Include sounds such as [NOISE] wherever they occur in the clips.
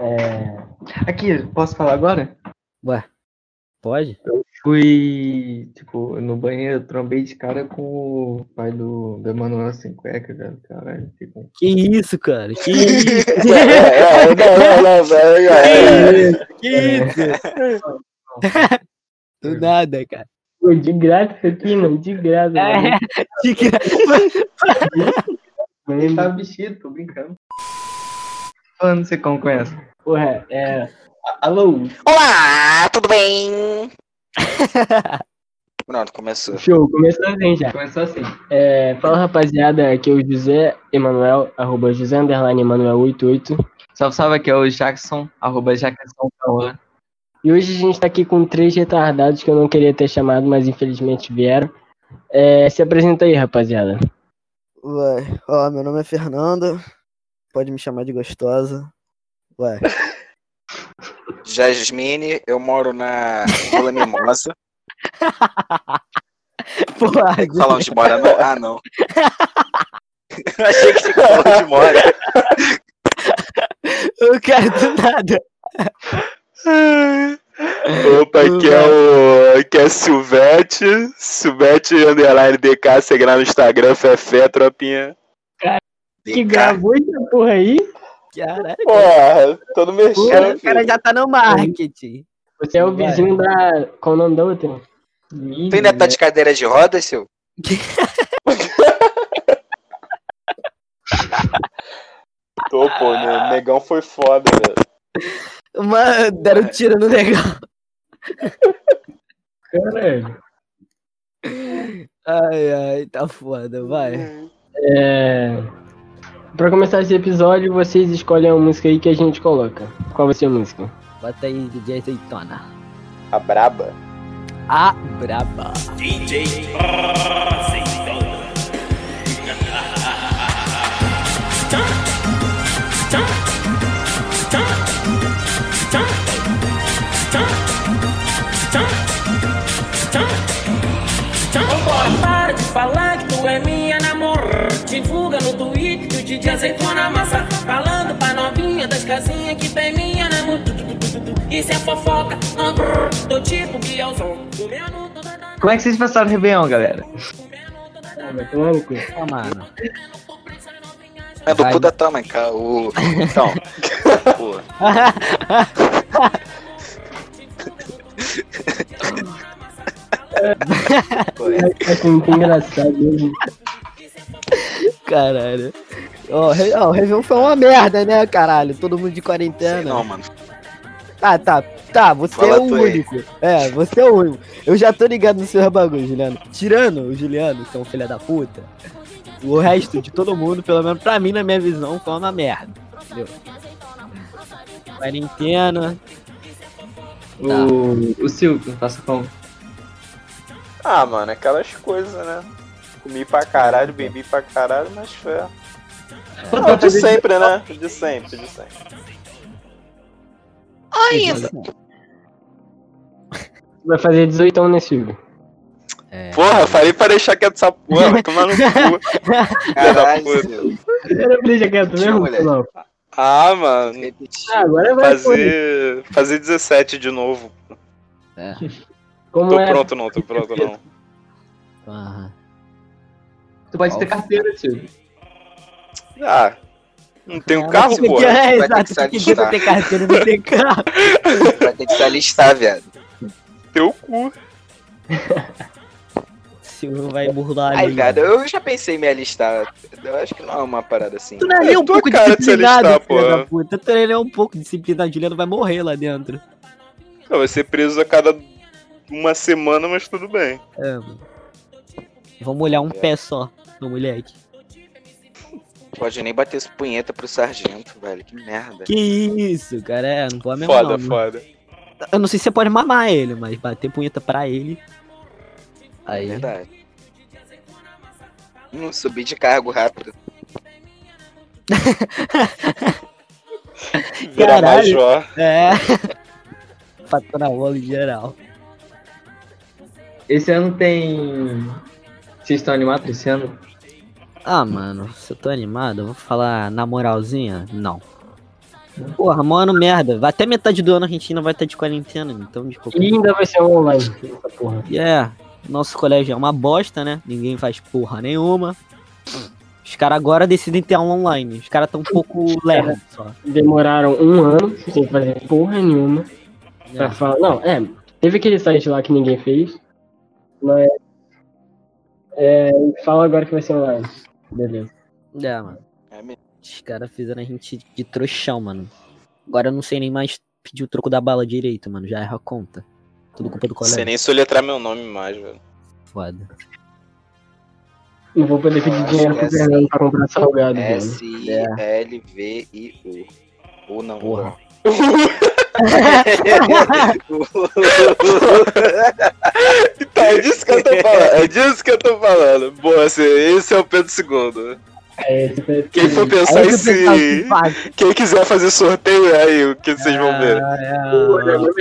É... Aqui, posso falar agora? Ué, pode? Fui, tipo, no banheiro, trombei de cara com o pai do, do Emanuel sem cueca, cara. Caralho, tipo... Que isso, cara? Que [LAUGHS] isso? É, não, não, não, velho. que isso? Do nada, cara. De graça isso aqui, mano. De graça. É, de gra- Ele tava vestido, tô brincando. Falando, você como conhece? Porra, é. Alô, Olá, tudo bem? [LAUGHS] Pronto, começou. show, começou assim já. Começou assim. É, fala rapaziada, aqui é o José Emanuel, arroba José Underline Emanuel 88. Salve, salve, aqui é o Jackson, arroba Jackson Cauã. E hoje a gente tá aqui com três retardados que eu não queria ter chamado, mas infelizmente vieram. É, se apresenta aí, rapaziada. Ué, ó, meu nome é Fernanda. Pode me chamar de gostosa. Ué, [LAUGHS] Jasmine, eu moro na Vila Mimosa. [LAUGHS] porra, Tem que falar onde mora, não? Ah, não. [LAUGHS] Achei que tinha que falar onde mora. eu quero do nada. Opa, aqui é o. Aqui é Silvete. Silvete underline DK, segue lá no Instagram, Fefé, tropinha. Que gravou essa porra aí? Caralho, Porra, todo mexendo. cara, o cara já tá no marketing. Você é o Vai. vizinho da. Qual o nome da outra? Tu ainda tá de cadeira de rodas, seu? [LAUGHS] Tô, pô, né? O negão foi foda, velho. Mano, deram um tiro no negão. Caralho. Ai, ai, tá foda, vai. É... Pra começar esse episódio, vocês escolhem a música aí que a gente coloca. Qual vai ser a música? Bota aí, DJ Azeitona. A braba. A braba. Vambora, para de falar que tu é minha namorada. Azeitona massa. Falando pra novinha das casinhas que tem minha namorada. Isso é fofoca, não do tipo que é o som. Do minuto da da- Como é que vocês passaram o Réveillon, galera? Ah, vai tomar no cu. Ó, mano. É do Vai. cu da tua mãe, cara. O... Então. Pô, pô, [LAUGHS] É muito engraçado. né? Caralho. Ó, Re- o Réveillon foi uma merda, né, caralho? Todo mundo de sei quarentena. não, mano. Ah, tá. Tá, você Fala é o aí. único. É, você é o único. Eu já tô ligado no seu bagulho, Juliano. Tirando o Juliano, que é um filho da puta, o resto de todo mundo, pelo menos pra mim, na minha visão, foi uma merda. Entendeu? Quarentena. O, o Silvio, passa como? Ah, mano, aquelas coisas, né? Comi pra caralho, bebi pra caralho, mas foi. Não, de sempre, né? De sempre, de sempre. Vai fazer 18 anos nesse filme. É, Porra, falei pra deixar quieto essa porra, vai tomar no cu. Caralho. Era deixa quieto Tinha, mesmo? moleque. Não. Ah, mano. Ah, agora vai fazer, fazer 17 de novo. é. Como Tô é? pronto não, tô pronto não. Aham. Tu pode ter carteira, Silvio. Ah, não tenho É, carro, porra. É, ter exato. que se Que ter carteira não tem carro? [LAUGHS] Vai ter que se alistar, viado. Teu cu. Silvio vai burlar Ai, ali. viado, eu já pensei em me alistar. Eu acho que não é uma parada assim. Tu não é É um pouco cara de se disciplinado, alistar, puta. Tu não é um pouco disciplinado. Juliano vai morrer lá dentro. Não, vai ser preso a cada uma semana, mas tudo bem. É, mano. Vamos olhar um pé só no moleque. Pode nem bater esse punheta pro sargento, velho. Que merda. Que isso, cara. É, não pode mesmo Foda, não, né? foda. Eu não sei se você pode mamar ele, mas bater punheta pra ele. Aí. Verdade. Não subir de cargo rápido. [LAUGHS] Vira Caralho. major. É. [LAUGHS] Fator na bola em geral. Esse ano tem. Vocês estão animados esse ano? Ah, mano, se eu tô animado, eu vou falar na moralzinha? Não. Porra, mano, merda. Vai Até metade do ano a gente ainda vai estar de quarentena, então de qualquer E ainda vai ser online, essa porra. É, nosso colégio é uma bosta, né? Ninguém faz porra nenhuma. Os caras agora decidem ter aula online. Os caras tão um pouco lerdos só. Demoraram um ano sem fazer porra nenhuma. Pra falar. Não, é. Teve aquele site lá que ninguém fez. Mas. É. Fala agora que vai ser online. Beleza. É, mano. É mesmo. Os caras fizeram a gente de trouxão, mano. Agora eu não sei nem mais pedir o troco da bala direito, mano. Já erra a conta. Tudo culpa do Não sei colégio. nem soletrar meu nome mais, velho. Foda. Não vou poder pedir dinheiro pro é assim. Fernando pra comprar salgado, velho. S-I-L-V-I-U. U não. Porra. Então, [LAUGHS] é disso que eu tô falando. É disso que eu tô falando. Boa, assim, esse é o Pedro II. É, esse foi- Quem for pensar Aí em faz. Quem quiser fazer sorteio, aí o que vocês vão ver.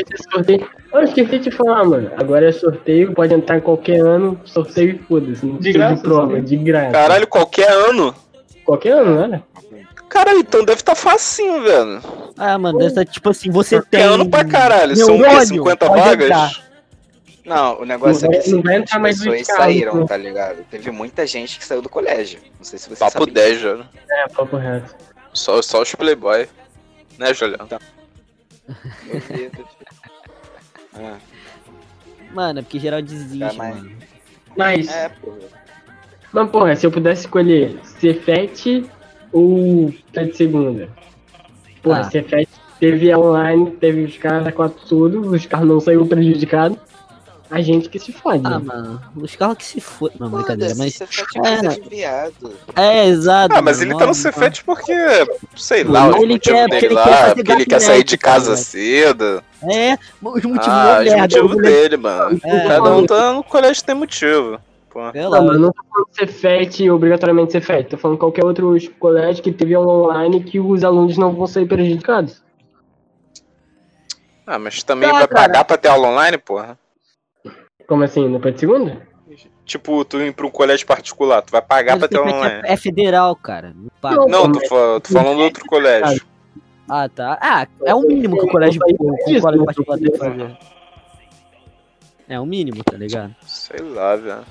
Ter sorteio. Eu esqueci de falar, mano. Agora é sorteio, pode entrar qualquer ano, sorteio e foda-se. Não precisa graça, de prova, de graça. Caralho, qualquer ano. Qualquer ano, né? Caralho, então deve tá facinho, velho. Ah, mano, dessa, tipo assim, você tem. Qualquer ano pra caralho. São o quê? neurônio, 50 pode vagas? entrar. Não, o negócio Não é vai- que não assim, vai as entrar mais pessoas 20 carros, saíram, tá ligado? Teve muita gente que saiu do colégio. Não sei se você Papo sabe. 10 já. né? É, papo reto. Só, só os playboy. Né, Juliano? Meu Deus. [LAUGHS] Ah, Mano, é porque geral desiste, Tá, mas- mano. Mas, é, porra. mas porra, se eu pudesse escolher Cefet ou Fete Segunda? Porra, Ah. Cefet teve online, teve os caras quatro tudo, os caras não saíram prejudicados. A gente que se fode. Ah, mano, os carros que se foram. Não, brincadeira, mas. Faz É, de. É, exato. Ah, mas mano, ele tá no Cefet porque, sei Não, lá, os ele quer- porque ele quer lá, fazer porque ele quer sair de casa cara. cedo. É, os motivos Ah, ah, os merda. motivos dele, mano. É, Cada um tá no colégio tem motivo. Pô. Lá, Não, mas não tô falando Cefet obrigatoriamente Cefet. Tô falando qualquer outro colégio que teve aula online que os alunos não vão sair prejudicados. Ah, mas também Tá, vai cara. pagar pra ter aula online, porra? Como assim? No de segunda? Tipo, tu ir pra um colégio particular, tu vai pagar mas pra ter aula online. é, é federal, cara. Não paga. Não, Não, tô, mas- fa- tô falando do outro colégio. Ah, tá. Ah, é o mínimo que o colégio, o, colégio particular tem que fazer. É o mínimo, tá ligado? Sei lá, velho.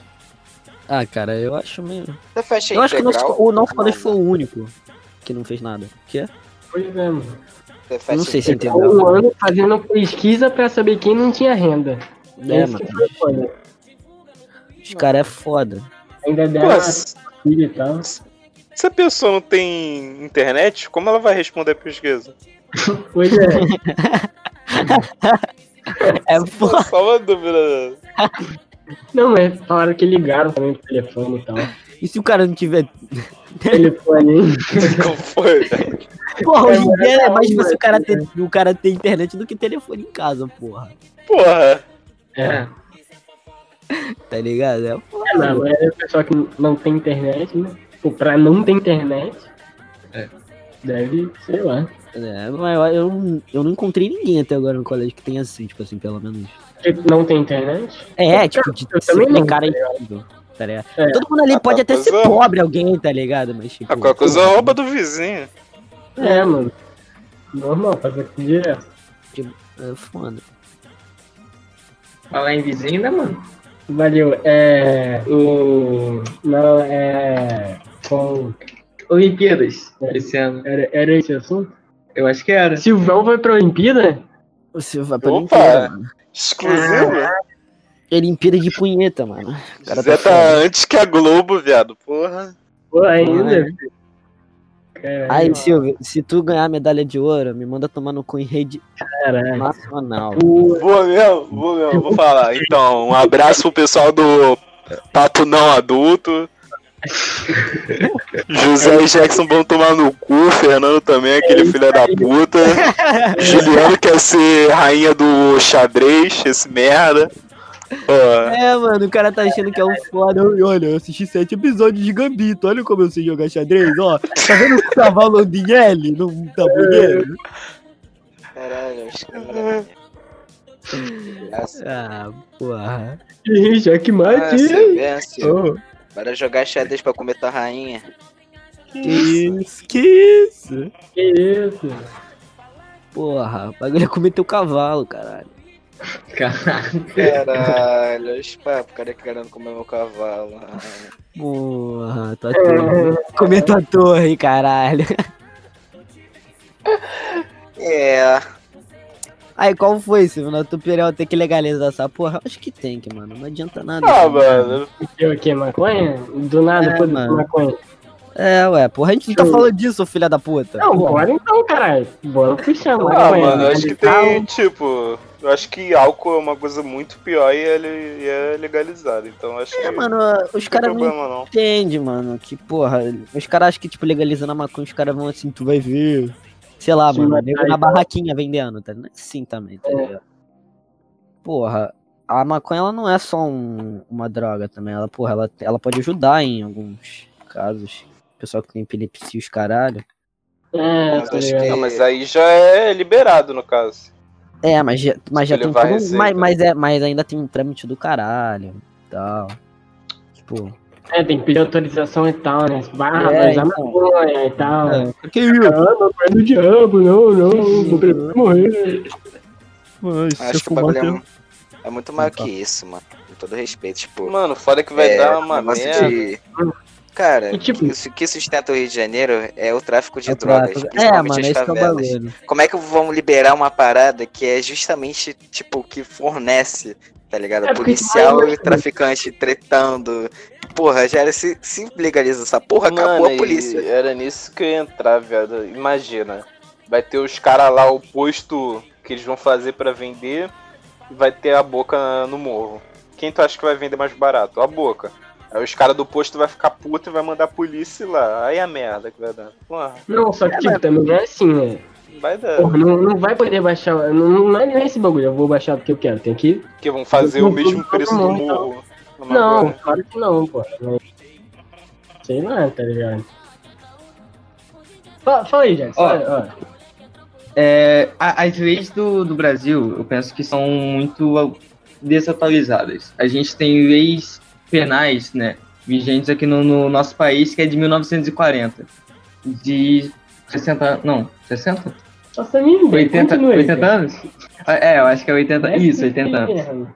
Ah, cara, eu acho meio. Você fecha Eu acho que o nosso, o nosso colégio foi o único que não fez nada. Que? Pois é, mano. Você fecha Não sei se entendeu. Um ano fazendo pesquisa pra saber quem não tinha renda. É, Esse mano. foi. Os caras é foda. Ainda deram se filha e tal. se a pessoa não tem internet, como ela vai responder a pesquisa? [LAUGHS] Pois é. [LAUGHS] É foda. Só uma dúvida. [LAUGHS] Não, mas falaram que ligaram também pro telefone e tal. E se o cara não tiver. telefone, hein? Como foi, velho? Porra, hoje em É, dia é mais mas- difícil o cara, ter, o cara ter internet do que telefone em casa, porra. Porra. É. Tá ligado? É É, foda. não, mas é o pessoal que não tem internet, né? Ou pra não ter internet. É. Deve, sei lá. É, mas eu, eu, eu não encontrei ninguém até agora no colégio que tenha assim, tipo assim, pelo menos. Não tem internet? É, tipo, de eu ser também não, cara tá incrível, tá ligado? É. Todo mundo ali Ah, pode até qualquer ser coisa- pobre, alguém, tá ligado? Mas, tipo. A qualquer coisa rouba do vizinho. É, mano. Normal, fazer aqui direto. É foda. Falar em vizinho, né, mano? Valeu. É. O. Não, é. Com. Olimpíadas esse ano. Era, era esse assunto? Eu acho que era. Silvão vai pra Olimpíada? Você vai pra Opa! Olimpíada, mano. Exclusivo? Olimpíada de punheta, mano. O cara Zé tá tá antes que a Globo, viado. Porra. Pô, ainda. é. Caralho, Aí, Silvio, se tu ganhar a medalha de ouro, me manda tomar no cu em rede caralho. nacional. Vou mesmo, vou mesmo, vou falar. Então, um abraço pro pessoal do Papo Não Adulto. José e Jackson vão tomar no cu, Fernando também, aquele filho da puta. [LAUGHS] Juliano quer ser rainha do xadrez, esse merda. Ó, É, mano, o cara tá achando que é um foda. Eu- Olha, eu assisti sete episódios de Gambito. Olha como eu sei jogar xadrez, ó. Tá vendo o cavalo Andinelli no tabuleiro? Caralho, os caras. Graça. Ah, porra. Ih, já que Ah, Bora jogar xadrez pra comer tua rainha. Que isso, que isso? que isso? Porra, o bagulho é comer teu cavalo, caralho. Caralho. Caralho, olha os papos, o cara querendo comer meu cavalo. Porra, tua torre. Comer tua torre, caralho. É, Aí, qual foi, Silvio? Na tua opinião, tem que legalizar essa porra? Acho que tem que, mano. Não adianta nada. Ah, mano. Que o que? Maconha? Do nada, É, mano. maconha. É, ué, porra, a gente não tá falando disso, filha da puta. Não, bora então, caralho. Bora puxar, Ah, maconha. mano, eu acho que tem, tipo. Eu acho que álcool é uma coisa muito pior e ele é legalizado. Então eu acho que É, mano, os não tem caras não problema não. entendem, mano. Que porra, os caras acham que, tipo, legalizando a maconha, os caras vão assim, tu vai ver. Sei lá, Sim, mano, nego aí na tá- barraquinha vendendo, tá? Não é assim também, tá É. ligado? Porra, a maconha ela não é só um- uma droga também. Ela, porra, ela, ela pode ajudar em alguns casos. Pessoal que tem epilepsia, os caralho. É, Mas tá ligado? que- Não, mas aí já é liberado no caso. É, mas já, mas já tem receita. mas, mas, é, mas ainda tem um trâmite do caralho e tal. Tipo, É, tem que pedir autorização e tal, né? Barra, É, usar então. maconha e tal. é, que isso? Ah, maconha do diabo, não, não, vou preferir morrer. Mas, acho que o bagulho é, é muito maior que isso, mano. Com todo respeito, tipo. Mano, foda que vai é, dar uma merda. de- Cara, E, tipo- isso que sustenta o Rio de Janeiro é o tráfico de É, drogas, tráfico. é, principalmente mano, as que é o favelas. bagulho. Como é que vamos liberar uma parada que é justamente, tipo, que fornece, tá ligado? É, Policial e traficante tretando. Porra, já era se, se legaliza essa porra, acabou Mano, a polícia. era nisso que eu ia entrar, viado. Imagina. Vai ter os caras lá, o posto que eles vão fazer pra vender, e vai ter a boca no morro. Quem tu acha que vai vender mais barato? A boca. Aí os caras do posto vai ficar puto e vai mandar a polícia ir lá. Aí a merda que vai dar. Porra, Não, só que, tipo, também é assim, né? Vai dar. Porra, não, não vai poder baixar. Não, não é nem esse bagulho, eu vou baixar porque eu quero. Tem que. Porque vão fazer o mesmo preço do morro. Não, Agora. claro que não, pô. Sei lá, tá ligado? Fala, fala aí, Jackson. Ó. Ó, É, as leis do, do Brasil, eu penso que são muito desatualizadas. A gente tem leis penais, né, vigentes aqui no, no nosso país, que é de 1940. De 60, não, 60? Nossa, minha 80, continue, 80 cara. anos? Ah, É, eu acho que é 80, É isso, que 80 anos.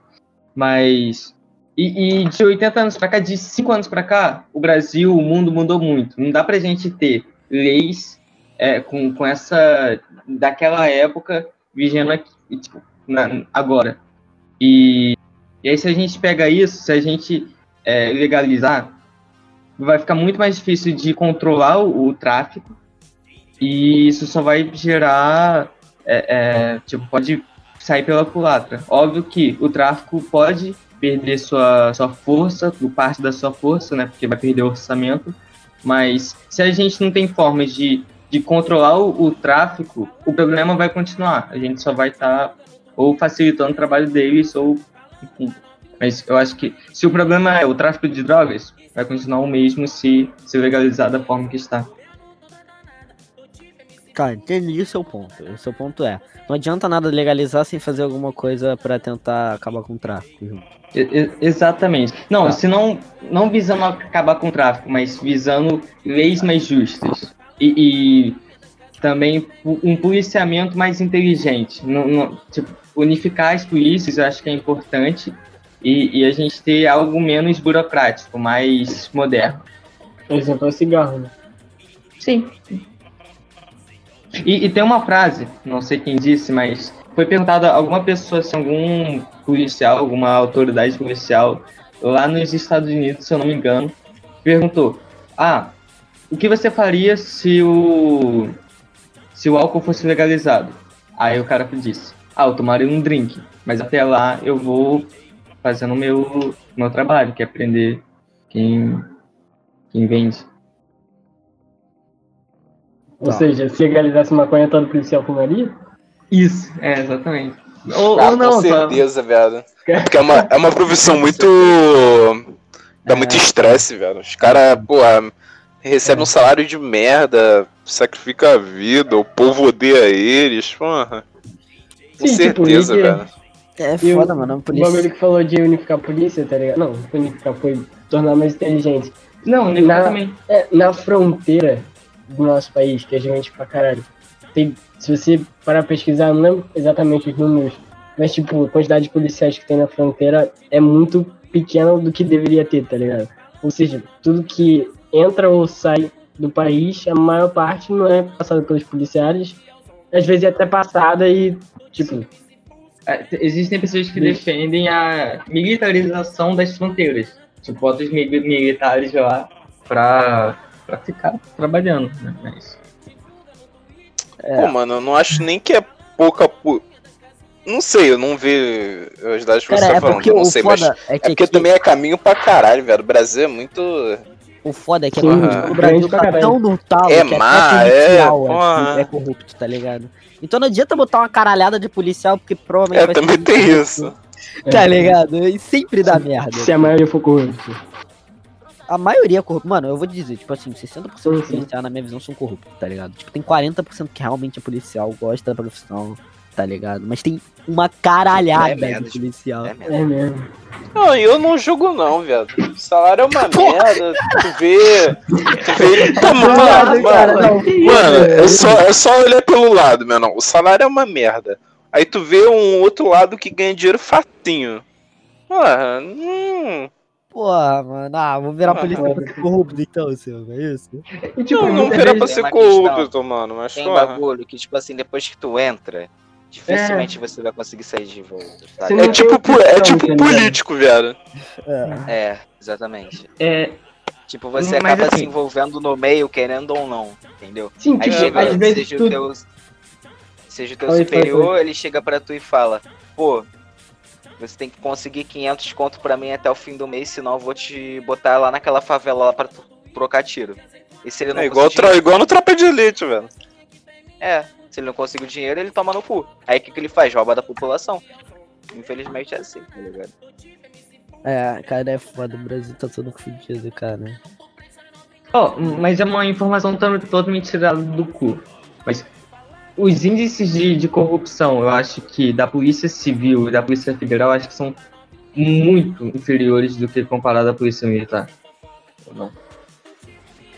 Mas. E, e de 80 anos pra cá, de 5 anos pra cá, o Brasil, o mundo mudou muito. Não dá pra gente ter leis é, com, com essa. daquela época vigendo aqui, tipo, na- agora. E, e aí, se a gente pega isso, se a gente é, legalizar, vai ficar muito mais difícil de controlar o, o tráfico. E isso só vai gerar. é, é, tipo, pode sair pela culatra. Óbvio que o tráfico pode perder sua, sua força, parte da sua força, né? Porque vai perder o orçamento. Mas se a gente não tem formas de, de controlar o, o tráfico, o problema vai continuar. A gente só vai estar ou facilitando o trabalho deles ou. Enfim. Mas eu acho que se o problema é o tráfico de drogas, vai continuar o mesmo se, se legalizar da forma que está. Tá, entendi o seu ponto. O seu ponto é, não adianta nada legalizar sem fazer alguma coisa pra tentar acabar com o tráfico junto. E- Exatamente. Não, Tá. se não, não visando acabar com o tráfico, mas visando leis mais justas. E, e também um policiamento mais inteligente. Não- não- tipo, unificar as polícias eu acho que é importante. E, e a gente ter algo menos burocrático, mais moderno. Por exemplo, é cigarro, né? Sim. E, e tem uma frase, não sei quem disse, mas foi perguntada a alguma pessoa, se algum policial, alguma autoridade policial lá nos Estados Unidos, se eu não me engano, perguntou: Ah, o que você faria se o se o álcool fosse legalizado? Aí o cara disse: Ah, eu tomaria um drink, mas até lá eu vou fazendo o meu meu trabalho, que é aprender quem quem vende. Ou Tá. seja, se legalizasse maconha, todo policial fumaria? Isso, é, exatamente. Ou, Ah, ou não, com só- certeza, velho. Porque é uma, é uma profissão muito. dá muito estresse, velho. Os caras, porra, recebem um salário de merda, sacrifica a vida, o povo odeia eles, porra. Com Sim, tipo, certeza, que- velho. É E foda, o- mano. A O polícia. bagulho que falou de unificar a polícia, tá ligado? Não, unificar foi tornar mais inteligente. Não, o Na- também. É, na fronteira do nosso país, que é gente pra caralho, tem, se você parar pra pesquisar, não lembro exatamente os números, mas tipo, a quantidade de policiais que tem na fronteira é muito pequena do que deveria ter, tá ligado? Ou seja, tudo que entra ou sai do país, a maior parte não é passada pelos policiais, às vezes é até passada e, tipo, É, Existem pessoas que defendem a militarização das fronteiras. Tipo, bota os mili- militares lá pra, pra ficar trabalhando, né? Mas... Pô, mano, eu não acho nem que é pouca. pu- Não sei, eu não vi os dados que Cara, você tá é falando, porque eu não o sei, mas. é É que porque aqui- também é caminho pra caralho, velho. O Brasil é muito. o foda é que Sim, aqui, aham. o Brasil Grande pra tá tão no talo É que má, é, policial porra. aqui é corrupto, tá ligado? Então não adianta botar uma caralhada de policial, porque provavelmente É, vai também ser tem corrupto, isso. Tá ligado? E sempre dá merda. se a maioria for corrupta. A maioria é corrupta. Mano, eu vou dizer, tipo assim, 60% Sim, dos policiais, na minha visão, são corruptos, tá ligado? Tipo, tem 40% que realmente é policial, gosta da profissão, tá ligado? Mas tem uma caralhada É de policial. É mesmo. É mesmo. Não, eu não julgo não, viado. O salário é uma merda. Tu vê. Tu vê. Tá, mano, mano, cara, mano, não, mano, é só, é só olhar pelo lado, meu não. O salário é uma merda. Aí tu vê um outro lado que ganha dinheiro fatinho. Ah, hum. Porra, mano, ah, vou virar Ah, polícia pra ser corrupto então, Silva, é isso? E, tipo, Não, não muitas vira pra ser corrupto, mano. Mas Tem porra. bagulho que, tipo assim, depois que tu entra, dificilmente você vai conseguir sair de volta. É tipo, po- é opção, tipo ligado? político, velho. É. É, exatamente. É, Tipo, você Mas acaba assim- se envolvendo no meio, querendo ou não, entendeu? Sim, Aí tipo, chega, às vezes seja, tu... o teu, seja o teu superior, ele chega pra tu e fala, pô, você tem que conseguir 500 conto pra mim até o fim do mês, senão eu vou te botar lá naquela favela lá pra tu trocar tiro. E se ele não É igual, conseguir- igual no Tropa de Elite, velho. É, se ele não conseguir o dinheiro, ele toma no cu. Aí o que, que ele faz? Rouba da população. Infelizmente é assim, tá ligado? É, cara, é foda, o Brasil tá todo fudido, cara. Ó, mas é uma informação totalmente tirada do cu. Mas os índices de, de corrupção, eu acho que da Polícia Civil e da Polícia Federal, eu acho que são muito inferiores do que comparado à Polícia Militar. Não.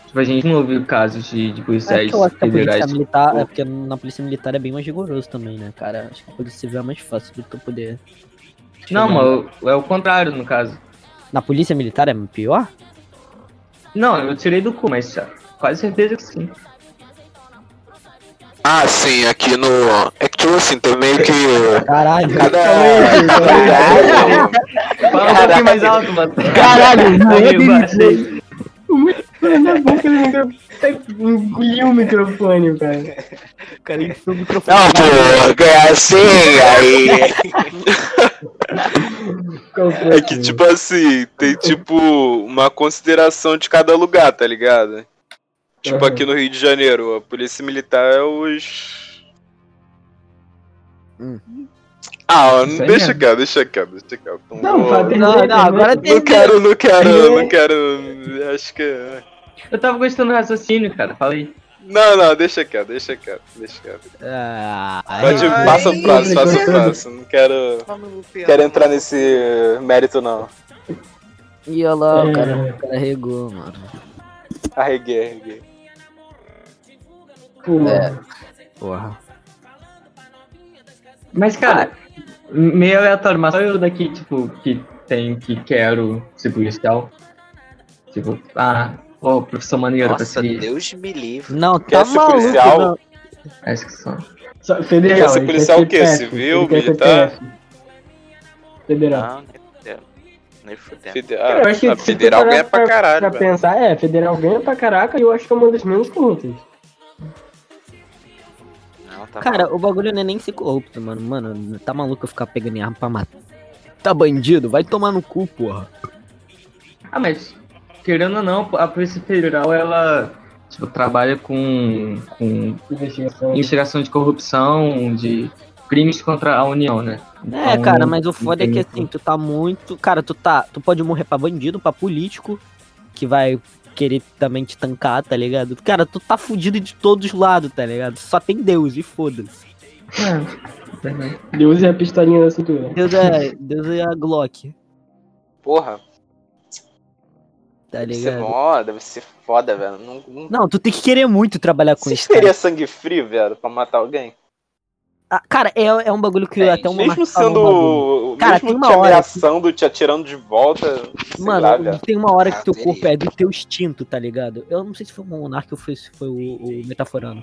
Tipo, a gente não ouviu casos de, de É policiais eu polícia federais. militar, é porque na polícia militar é bem mais rigoroso também, né, cara? Acho que a polícia civil é mais fácil do que tu poder. Não, mano, é o contrário no caso. Na polícia militar é pior? Não, eu tirei do cu, mas quase certeza que sim. Ah, sim, aqui no. É que tipo assim, também que. Caralho. Cada. Fala um pouquinho mais alto, mano. Caralho, Aí, não baixei. Na boca do microfone. Engoliu o microfone, cara. cara enfiou o microfone. Não, pô, ganhar assim, aí. É que, tipo assim, tem tipo uma consideração de cada lugar, tá ligado? Tipo aqui no Rio de Janeiro, a polícia militar é os. Hum. Ah, Isso deixa quieto, deixa quieto, deixa quieto. Não, vou- Não, não, agora tem. Não quero, não quero, não quero. Acho que. Eu tava gostando do raciocínio, cara. Falei. Não, não, deixa quieto, deixa quieto, deixa quieto. Ah, Pode, Ai, passa o próximo, passa o próximo. Não quero, quero entrar nesse mérito, não. E olha lá, o É. cara, o cara regou, mano. Arreguei, arreguei. Pô, É. Porra. Mas, cara, meio aleatório, mas só eu daqui, tipo, que tem, que quero ser policial. Tipo, ah, ó, profissão maneira pra Nossa, seguir. Deus me livre. Não, Quer tá ser maluco, policial? não. Acho que só. Só- Federal. Quer ser policial o quê? Civil, quer militar? Federal. Não, nem fudendo. Nem fudendo. Fede- Cara, eu Ah, acho que a se federal parar ganha pra caralho, Pra velho. pensar, é, federal ganha pra caraca e eu acho que é uma das menos corruptas. Tá Cara, o bagulho não é nem ser corrupto, mano. Mano, tá maluco eu ficar pegando em arma pra matar. Tá bandido? Vai tomar no cu, porra. Ah, mas, querendo ou não, a Polícia Federal, ela, tipo, trabalha com, com Investigação. investigação de corrupção, de crimes contra a União, né? É, Então, cara, mas o foda é que assim, tu tá muito. Cara, tu tá. Tu pode morrer pra bandido, pra político, que vai querer também te tancar, tá ligado? Cara, tu tá fudido de todos os lados, tá ligado? Só tem Deus e foda-se. É, verdade. Deus é a pistolinha da cintura. Deus é. Deus é a Glock. Porra. Tá Deve ser ligado? mó, deve ser foda, velho. Não, não... Não, tu tem que querer muito trabalhar com Você isso. cara. teria sangue frio, velho, pra matar alguém? Ah, cara, é, é um bagulho que Tem. até uma Mesmo sendo. Cara, tem mesmo uma te hora ameaçando, te atirando de volta. Mano, lá, tem uma hora que teu tem. corpo é do teu instinto, tá ligado? Eu não sei se foi o Monark ou foi, se foi o, o Metaforando.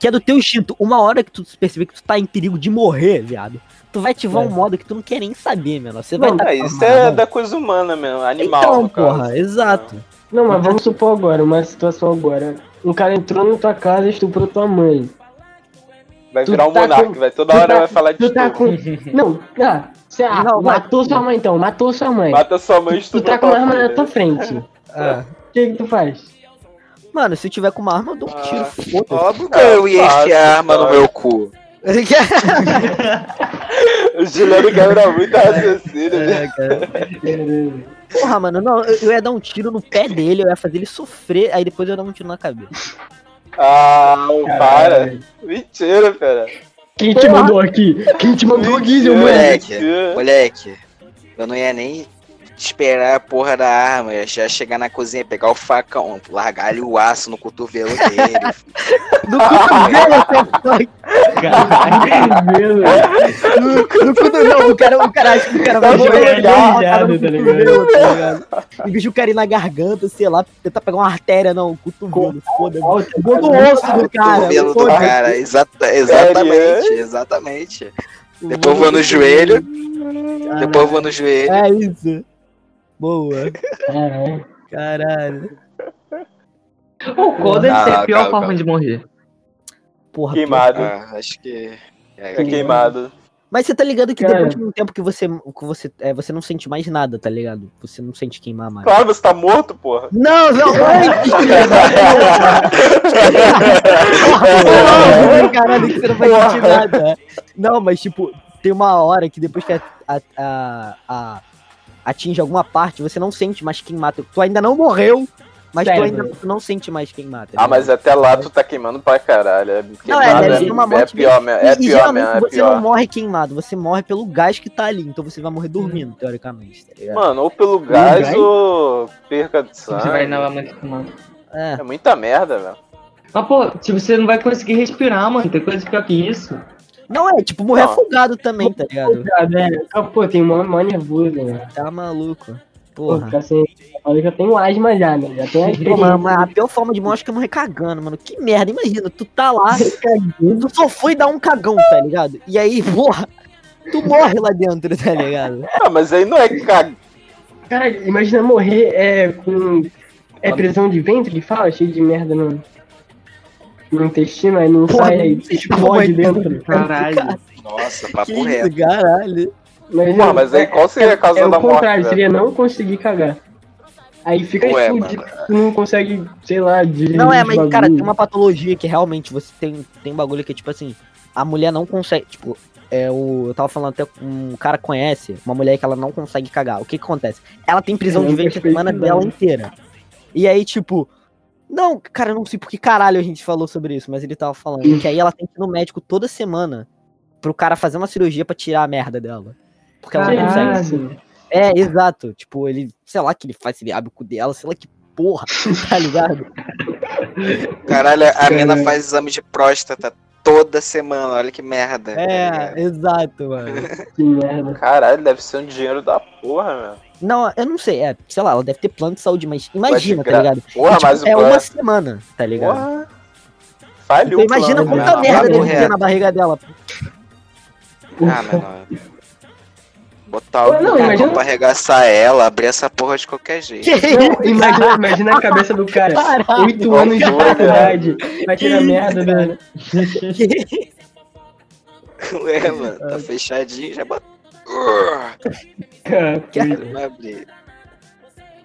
Que é do teu instinto. Uma hora que tu perceber que tu tá em perigo de morrer, viado. Tu vai ativar É. um modo que tu não quer nem saber, mano. Você vai Não, tá Ah, isso é da coisa humana mesmo, animal. Então, no caso. porra, exato. Não, mas vamos supor agora, uma situação agora. Um cara entrou na tua casa e estuprou tua mãe. Vai Tu virar um tá monarca, com- vai toda tu hora tá- vai falar de Tu tá com. Não, ah, você ah, Não, mas- matou sua mãe então, matou sua mãe. Mata sua mãe e Tu tá com uma arma na tua frente. Ah. O que, que tu faz? Mano, se tiver com uma arma, eu dou um tiro. Ah, Foda-se. Óbvio que eu ia enfiar a arma no meu cu. [LAUGHS] O Juliano quebra muito raciocínio, né? É, cara. Porra, mano, não, eu, eu ia dar um tiro no pé dele, eu ia fazer ele sofrer, aí depois eu ia dar um tiro na cabeça. Ah, para. Mentira, cara. Quem te mandou aqui? Quem te mandou aqui, seu moleque? Moleque, eu não ia nem esperar a porra da arma, já chegar na cozinha, pegar o facão, largar ali o aço no cotovelo dele. [LAUGHS] No cotovelo, [LAUGHS] Caralho, no, no cotovelo, não, o cara, o cara acha que o cara vai Tá no tá ligado? tá ligado? De o cara ir na garganta, sei lá, tentar pegar uma artéria, não, cotovelo, foda-se. Igual do osso do cara. cotovelo do cara, exata, exatamente, exatamente. Depois vou no joelho, depois eu vou no joelho. É isso. Boa. Caralho. Caralho. Ou qual deve Ah, ser a pior calma, forma calma. de morrer? Porra. Queimado. Ah, acho que. É queimado. Mas você tá ligado que Cara. depois de um tempo que você, que você, é, você não sente mais nada, tá ligado? Você não sente queimar mais. Claro, você tá morto, porra. Não, não, antes, Não, [LAUGHS] caralho, que você não vai sentir nada. Não, mas tipo, tem uma hora que depois que a, a- a- a- atinge alguma parte, você não sente mais queimar. Tu tu ainda não morreu, mas tu Cérebro. ainda tu não sente mais queimar. tá Ah, ligado? mas até lá tu tá queimando pra caralho. É Não, é, queimado, deve é, ser uma é morte pior mesmo. É E, e pior geralmente mesmo, é você não pior. morre queimado, você morre pelo gás que tá ali. Então você vai morrer dormindo, teoricamente, tá? Mano, ou pelo gás gás? ou perca de sangue. Você vai na muito fumando. É. É muita merda, velho. Mas, pô, se você não vai conseguir respirar, mano, tem coisa pior que isso. Não é, tipo, morrer Não. afogado também, tá ligado? É, ah, pô, tem mó, mó nervoso, né? Tá maluco. Pô, Porra. fica assim, eu já tenho asma já, né? Já tenho Pô, mano, asma. mas a pior forma de morrer acho que é morrer cagando, mano. Que merda, imagina, tu tá lá, [LAUGHS] tu só foi dar um cagão, tá ligado? E aí, porra, tu morre lá dentro, tá ligado? Ah, mas aí não é cag... Cara, imagina morrer é, com. É prisão de ventre que fala? Cheio de merda no, no intestino, aí não Porra, sai, aí explode é que- dentro. Caralho. Nossa, Que papo isso, reto. caralho. Mas, Porra, mas aí qual seria a causa é, é da o morte, contrário, velho? seria não conseguir cagar. Aí fica Ué, explodido, tu não consegue, sei lá, dirigir Não, é, mas, cara, bagulho. tem uma patologia que realmente você tem, tem bagulho que, tipo assim, a mulher não consegue, tipo, é o. Eu tava falando até um cara conhece, uma mulher que ela não consegue cagar. O que que acontece? Ela tem prisão Eu de ventre a semana dela inteira. E aí, tipo. Não, cara, eu não sei por que caralho a gente falou sobre isso, mas ele tava falando que aí ela tem que ir no médico toda semana pro cara fazer uma cirurgia pra tirar a merda dela. Porque ela não consegue. Caralho. É, exato. Tipo, ele, sei lá que ele faz, ele abre o cu dela, sei lá que porra, [LAUGHS] tá ligado? Caralho, a mina faz exame de próstata toda semana, olha que merda. tá É, exato, mano. Que merda. Caralho, deve ser um dinheiro da porra, meu. Não, eu não sei, é, sei lá, ela deve ter plano de saúde, mas imagina, tá gra- ligado? Porra, E, tipo, mas o é plano- uma semana, tá ligado? Porra. Falhou Então imagina o plano, quanta né? merda deve ter na barriga dela. Ah, mas não. Botar Não, o não, cara imagina- pra arregaçar ela, abrir essa porra de qualquer jeito. Não, imagina, imagina a cabeça do cara. Oito anos de faculdade. Vai tirar merda, velho. [LAUGHS] Ué, mano, tá fechadinho, já bota. Cara, Vai abrir.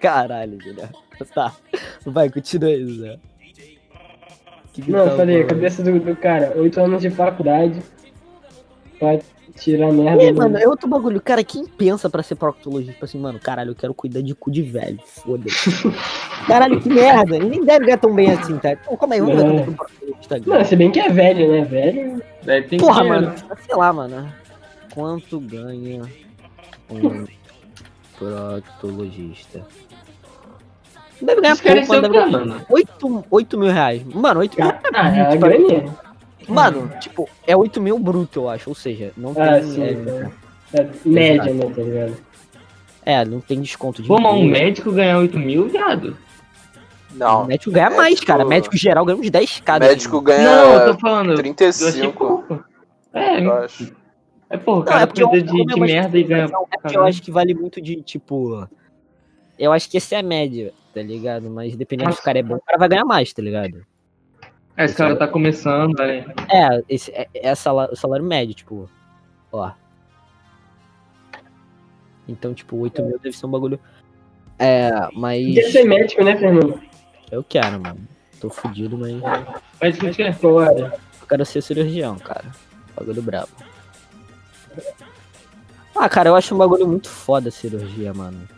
Caralho, Juliano. Tá. Vai, continua aí, Zé. Que que Não, tava falei, a cabeça do, do cara. Oito anos de faculdade. Pra tirar merda. É, mano, é outro bagulho. Cara, quem pensa pra ser proctologista? Tipo assim, mano, caralho, eu quero cuidar de cu de velho. Foda-se. [LAUGHS] caralho, que merda. Ele nem deve ganhar tão bem assim, tá? Pô, calma aí, vamos ver É. é um proctologista se bem que é velho, né? Velho. Porra, dinheiro. mano, sei lá, mano. Quanto ganha um proctologista? Não deve ganhar é pouco, Deve ganhar mano? 8, 8 mil reais. Mano, 8 mil. Ah, é a muito, graninha. Mano, tipo, é 8 mil bruto, eu acho. Ou seja, não Ah, tem. sim, é, então. É média, né, tá ligado? é, não tem desconto de. Pô, mas um médico ganhar 8 mil, viado. O Não. médico ganha mais, Médico- cara. Médico geral ganha uns 10 cada. Médico ganha Não, eu tô falando. Eu achei 35, pouco. É, eu acho. É o Não, cara é porque eu- cuida de, é de uma merda e ganha. Não, é porque eu acho que vale muito de, tipo. Eu acho que esse é a média, tá ligado? Mas dependendo se o cara é bom, o cara vai ganhar mais, tá ligado? É, esse cara tá começando, velho. É, esse é, é salário, o salário médio, tipo. Ó. Então, tipo, 8 mil deve ser um bagulho. É, mas. Quer ser médico, né, Fernando? Eu quero, mano. Tô fudido, mas. Médico de quê? Qual área? Eu quero ser cirurgião, cara. Bagulho brabo. Ah, cara, eu acho um bagulho muito foda a cirurgia, mano.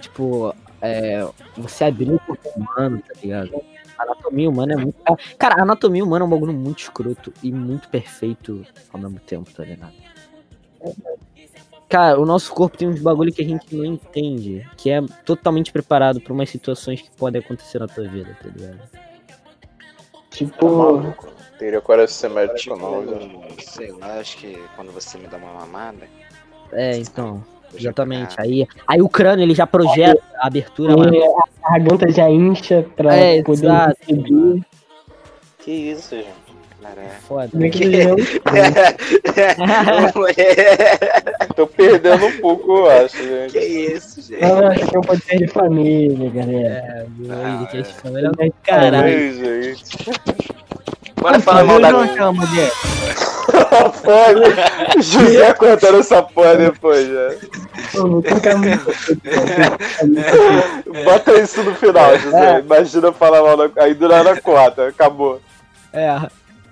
Tipo, é. Você abrir o corpo humano, tá ligado? A anatomia humana é muito. Cara, a anatomia humana é um bagulho muito escroto e muito perfeito ao mesmo tempo, tá ligado? Cara, o nosso corpo tem uns bagulho que a gente não entende, que é totalmente preparado pra umas situações que podem acontecer na tua vida, tá ligado? Tipo, Teria coragem de ser médico, não. Tipo, sei lá, acho que quando você me dá uma mamada. É, então. eu já- Exatamente. Aí, aí o crânio ele já projeta a abertura lá. é, a garganta já incha pra É, poder exato. receber. Que isso, gente. Cara, é. Foda. É que vão? [LAUGHS] Tô perdendo um pouco, eu acho, gente. que isso, gente? Ah, acho que é um podcast de família, galera. É, Ah, meu, é. família é caralho. Gente. Bora falar mal da. aquela mulher. Foda. José cortando essa porra depois, muito. [LAUGHS] Bota isso no final, José. Imagina falar mal da. Aí do nada corta, acabou. É.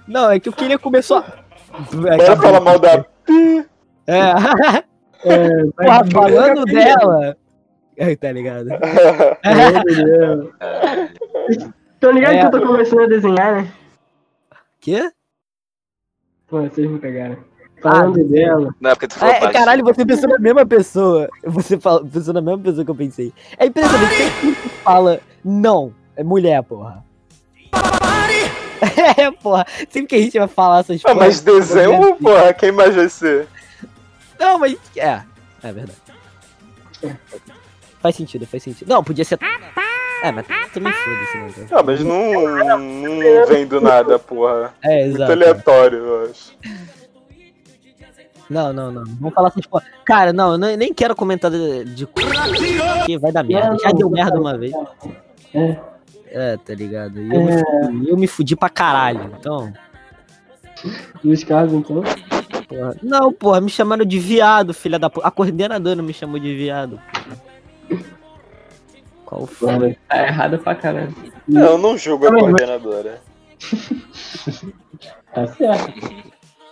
Não, é que eu queria começar. Bora falar mal da. É. [LAUGHS] É, Porra, falando dela. É, tá ligado? [LAUGHS] Tô ligado É. que eu tô começando a desenhar, né? Quê? Pô, vocês me pegaram. Falando dela. Não, é porque tu falou É, baixo. caralho, você pensou na mesma pessoa. Você fala, pensou na mesma pessoa que eu pensei. É impressionante. Sempre que fala não, é mulher, porra. [LAUGHS] É, porra. Sempre que a gente vai falar essas Ah, mas coisas, desenho, porra, quem mais vai ser? Não, mas. É, é verdade. Faz sentido, faz sentido. Não, podia ser. É, mas também foda-se, né? cara? Ah, mas não, não vem do nada, porra. É, Muito exato. aleatório, eu acho. Não, não, não. Vamos falar essas porra. Cara, não, eu nem quero comentar de, que vai dar merda. Já deu merda uma vez. É. É, tá ligado? E eu, me fudi, eu me fudi pra caralho. Então. Nos casos, então. Porra. Não, porra, me chamaram de viado, filha da puta. A coordenadora me chamou de viado. porra. Qual foi? Tá errado pra caralho. Não, não julgo a coordenadora. [LAUGHS] Tá certo.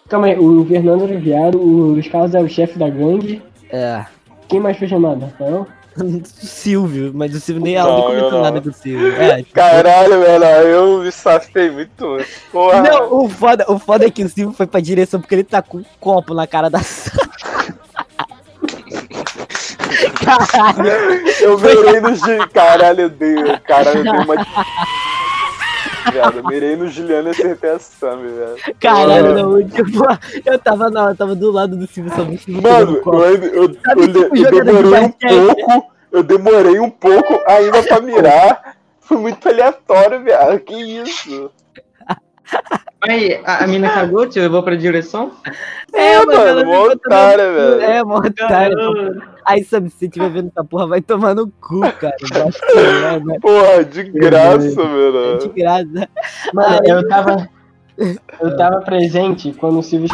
Calma aí, o Fernando era o viado, o Luiz Carlos é o chefe da gangue. É. Quem mais foi chamado? Rafael? O [LAUGHS] Silvio, mas o Silvio nem Não, ela nem eu comentou não. nada com o Silvio. É, tipo, Caralho, velho, eu me safei muito. Porra. Não, o foda, o foda é que o Silvio foi pra direção porque ele tá com um copo na cara da sala. Caralho. [LAUGHS] Eu mirei no Gi... Caralho, eu dei. Caralho, eu dei uma. [LAUGHS] Viado, eu mirei no Juliano e acertei a Sammy, velho. Caralho, não, tipo, eu tava, não, eu tava do lado do Silvio Silvio Mano, eu, eu, Sabe, eu, tipo, eu demorei um pouco. Eu demorei um pouco ainda pra mirar. Foi muito aleatório, viado. Que isso? Aí, a, a mina cagou, te levou pra direção? É, mano, ela mó ficou otária, velho. É, mó otária. Aí, sabe, se estiver vendo essa porra, vai tomar no cu, cara. De mulher, né? Porra, de graça, É mano. de graça. Mano, Ai. eu tava. [LAUGHS] Eu tava presente quando o Silvio.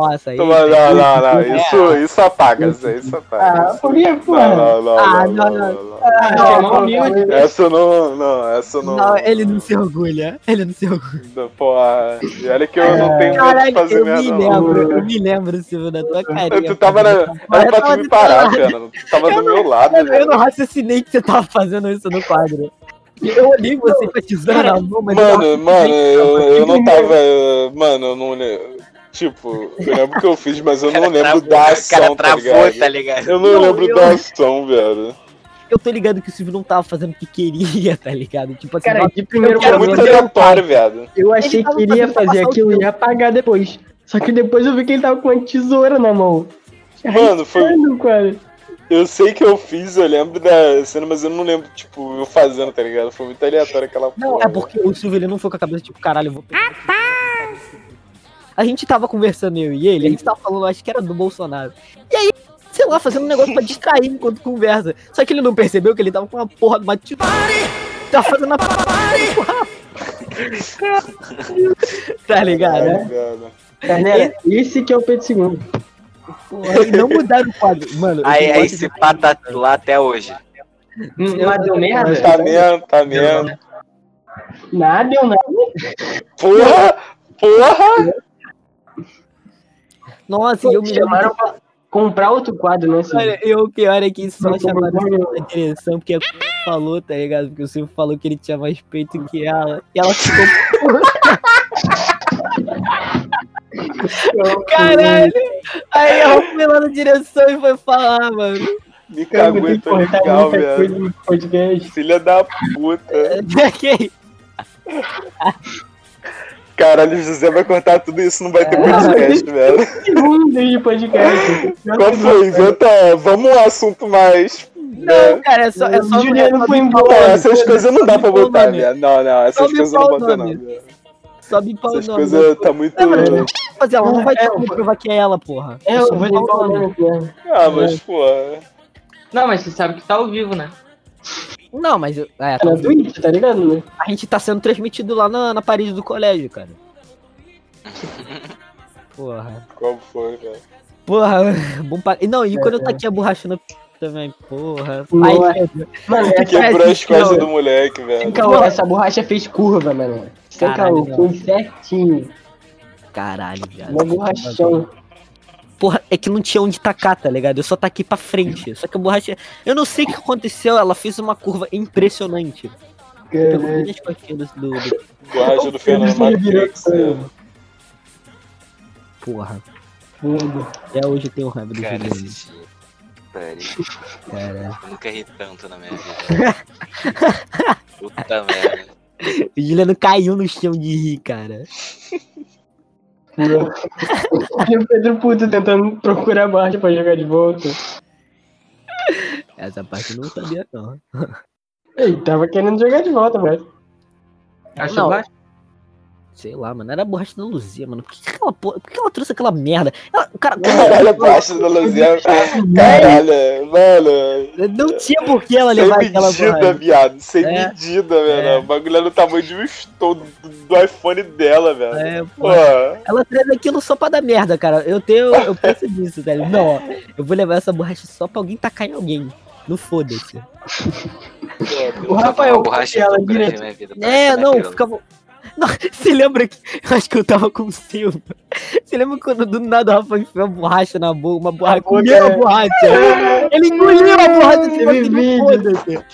Nossa, não, não, não. É. Isso, isso apaga, Zé. Isso apaga. Ah, por que, Não, porra? não, não, Ah, não, não, não, não. não, não. Ah, não, não. Essa não, não, essa não. Não, ele não se orgulha. Ele não se orgulha. não. Porra, e olha que eu não tenho medo de Caralho, fazer eu me merda, não. lembro, eu me lembro, Silvio, da tua carinha. Tu tava na. Era pra Eu tu tava me parar, cara. Tu tava do meu lado, Eu, não raciocinei que você tava fazendo isso no quadro. Eu olhei você enfatizando a mão, mas Mano, não mano, eu, eu não tava. Mano, eu não lembro. Tipo, eu lembro o que eu fiz, mas eu não lembro da O ação, cara tá travou, ligado? tá ligado? Eu não Não, lembro eu- da ação, velho. eu tô ligado que o Silvio não tava fazendo o que queria, tá ligado? Tipo assim, Cara, nossa, de primeiro É quero muito momento, aleatório, viado. eu achei que ele ia fazer aquilo e ia apagar depois. Só que depois eu vi que ele tava com uma tesoura na mão. Mano, foi. Cara. Eu sei que eu fiz, eu lembro da cena, mas eu não lembro, tipo, eu fazendo, tá ligado? Foi muito aleatório aquela Não, porra. é porque o Silvio ele não foi com a cabeça tipo, caralho, eu vou pegar. A gente tava conversando, eu e ele, a gente tava falando, acho que era do Bolsonaro. E aí, sei lá, fazendo um negócio pra distrair enquanto conversa. Só que ele não percebeu que ele tava com uma porra de uma tira. Tá fazendo a Tá ligado? Tá né? ligado? Canela, esse que é o Pedro II. Porra, não mudaram o quadro. Mano, Aí, eu aí esse pá tá lá até hoje. Hum, Mas deu merda? Tá mesmo, tá mesmo. Nada, eu nada. Porra! Porra! Nossa, e eu me. Chamaram pra comprar outro quadro, né? Silvio? Olha, e o pior é que só chamaram na direção porque a falou, tá ligado? Porque o Silvio falou que ele tinha mais peito que ela. E ela ficou. [LAUGHS] Caralho! Aí ela foi lá na direção e foi falar, mano. Me cagou e que tô legal, velho. Filha da puta. [LAUGHS] Que [LAUGHS] Caralho, o José vai cortar tudo isso, não vai ter podcast, [LAUGHS] velho. Segundo de podcast. Qual foi? Inventa. Vamos um assunto mais. Não, né? cara, é só. É só Juliano é só foi o nome, essas coisas não dá pra botar, velho. Não, não, essas coisas não o boto, não. Só bipar o Essas nome. coisas tá muito. Não, mas [LAUGHS] ela não vai É, ter como provar que é ela, porra. É, É eu vou bipar o o nome. Ah, mas, pô. Não, mas você sabe que tá ao vivo, né? Não, mas. eu- É, É na Twitch, tá ligado? né? a gente tá sendo transmitido lá na, na parede do colégio, cara. [LAUGHS] Porra. Qual foi, velho? Porra, [LAUGHS] bom pra... Não, e quando eu É, taquei a borracha no também, porra. Não, Aí, Mano, essa Quebrou as costas não, do moleque, sem velho. caô, essa borracha fez curva, mano. Sem caô, foi certinho. caralho, viado. Uma borrachão. Porra, é que não tinha onde tacar, tá ligado? Eu só taquei pra frente. Só que a borracha. Eu não sei o que aconteceu, ela fez uma curva impressionante. Pegou Caralho. todas as costinhas do. do- Borracha do Fernando Matrix. velho. Porra. Até hoje eu tenho raiva do Cara. Peraí, Cara. eu nunca ri tanto na minha vida. [LAUGHS] Puta merda. O Juliano caiu no chão de rir, cara. E o Pedro Puto tentando procurar a borracha pra jogar de volta. Essa parte eu não sabia, não. Ele tava querendo jogar de volta, mas. Achou Não. baixo? Sei lá, mano. Era a borracha da Luzia, mano. Por que, que aquela porra. Por que ela trouxe aquela merda? Ela, cara, Caralho, a borracha da Luziana. [LAUGHS] Caralho, mano. não tinha por que ela Sem levar aquela medida, borracha. viado. Sem É. medida, velho. É. O bagulho é no tamanho de um estouro do, do iPhone dela, velho. É, Pô. Ela traz aquilo só pra dar merda, cara. Eu tenho. Eu penso nisso, velho. Não, ó. Eu vou levar essa borracha só pra alguém tacar em alguém. Não foda-se. [LAUGHS] O Rafael borracha ela direto. vida. É, não, ficava. [LAUGHS] Você lembra que. Eu acho que eu tava com o Silvio. Você lembra quando do nada o Rafa enfiou a borracha na boca, uma borracha, comeu a é. borracha. [LAUGHS] Ele engoliu a borracha tipo Teve assim, vídeo.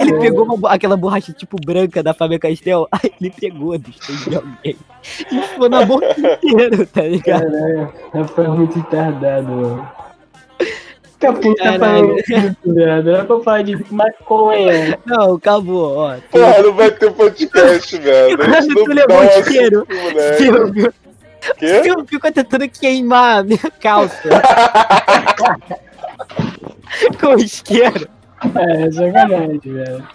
Ele pegou uma aquela borracha tipo branca da Fábio Castel, [LAUGHS] aí ele pegou do de alguém e ficou na boca inteira, tá ligado? Caralho, é muito retardado, mano. Cara, porque a gente tá Caralho. falando viado. Era pra falar de maconha. Não, acabou, ó. Porra, não vai ter podcast, [LAUGHS] velho. Gente Tu não levou um assunto, moleque. Silvio, Quê? Silvio ficou tentando queimar a minha calça. [LAUGHS] Com isqueiro. É, sacanagem, velho.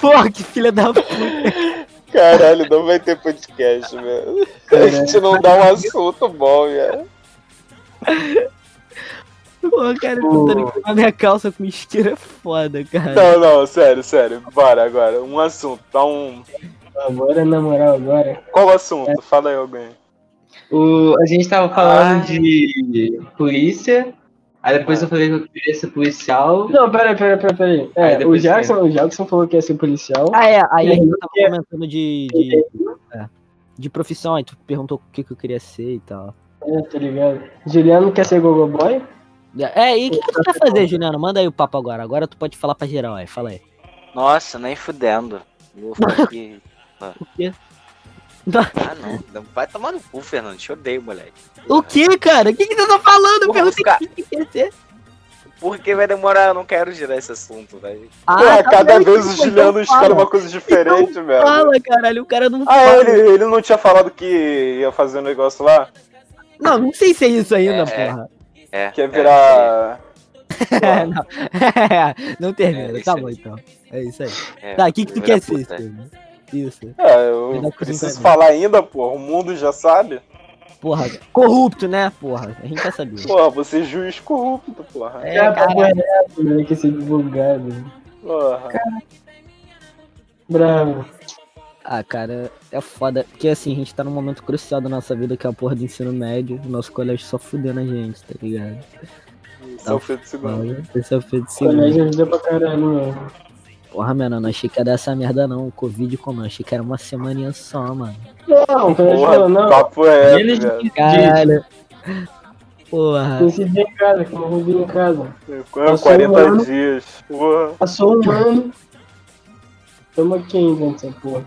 Porra, que filha da puta. Caralho, não vai ter podcast, velho. A gente não dá um assunto bom, velho. Porra, cara, tentando queimar minha calça com isqueiro é foda, cara. Não, não, sério, sério. Bora agora. Um assunto. Dá um. Agora, na moral, agora. Qual assunto? Fala aí alguém. O, a gente tava falando Ai. de polícia. Aí depois eu falei que eu queria ser policial. Não, pera, pera, pera, pera aí. Aí É, o Jackson, o Jackson falou que ia ser policial. Ah, é, aí a É, gente tava comentando de. de, é, de profissão, aí tu perguntou o que, que eu queria ser e tal. É, tá ligado? Juliano quer ser gogo boy? É, e o que, que tu quer fazer, Juliano? Manda aí o papo agora. Agora tu pode falar pra geral aí, fala aí. Nossa, nem fudendo. Vou falar [LAUGHS] aqui. O quê? Ah, não. Vai tomar no cu, Fernando. Te odeio, moleque. O que, cara? O que, que tu tá falando? Porra, perguntei ficar- o que que quer ser. Por que vai demorar? Eu não quero girar esse assunto, velho. Porra, tá cada bem, vez o Juliano escolhe uma coisa diferente, velho. Fala, caralho, o cara não Ah, fala. ele, ele não tinha falado que ia fazer um negócio lá? Não, não sei se é isso ainda, É, porra. É, Que ia é, virar. [LAUGHS] É, não. [LAUGHS] não termina, É, tá bom aí. então. É isso aí. é, Tá, o que, que tu quer ser? Isso. É, eu preciso falar ainda, porra. O mundo já sabe. Porra, corrupto, né, porra? A gente já sabia. Porra, você é juiz corrupto, porra. É, Cara, tá cara. correto, né? Que ser divulgado. Porra. Bravo. Ah, cara, é foda. Porque assim, a gente tá num momento crucial da nossa vida, que é a porra do ensino médio. O nosso colégio só fudendo a gente, tá ligado? Isso é o feito segundo. Foda. Esse é o feito de segundo. Colégio ajuda pra caralho, mano. Porra, mano, eu não achei que ia dar essa merda não. O Covid, como? Eu achei que era uma semaninha só, mano. Não, Porra, não. papo é, Eles velho. Caralho. Porra. Esse dia em casa, com o Rubinho em casa. Com 40 um ano. dias. Porra. Passou um ano. Toma quem dentro dessa porra?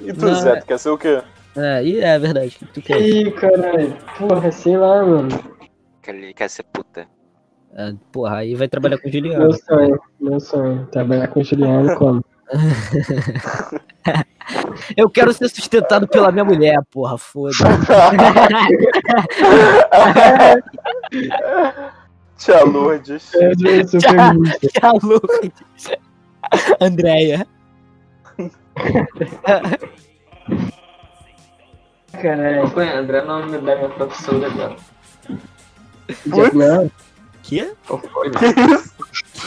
E tu, Não, Zé, é- tu quer ser o quê? É, e é verdade. O que tu quer? Ih, caralho. Porra, sei lá, mano. Que ele quer ser puta. É, porra, aí vai trabalhar com o Juliano. Meu sonho, meu sonho. Trabalhar com o Juliano como? [LAUGHS] Eu quero ser sustentado pela minha mulher, porra, foda. [LAUGHS] Tia Lourdes. Feminista. Que louco. Andréia. Caralho. André é o nome da minha professora dela. Já- Não, Que? Qual foi?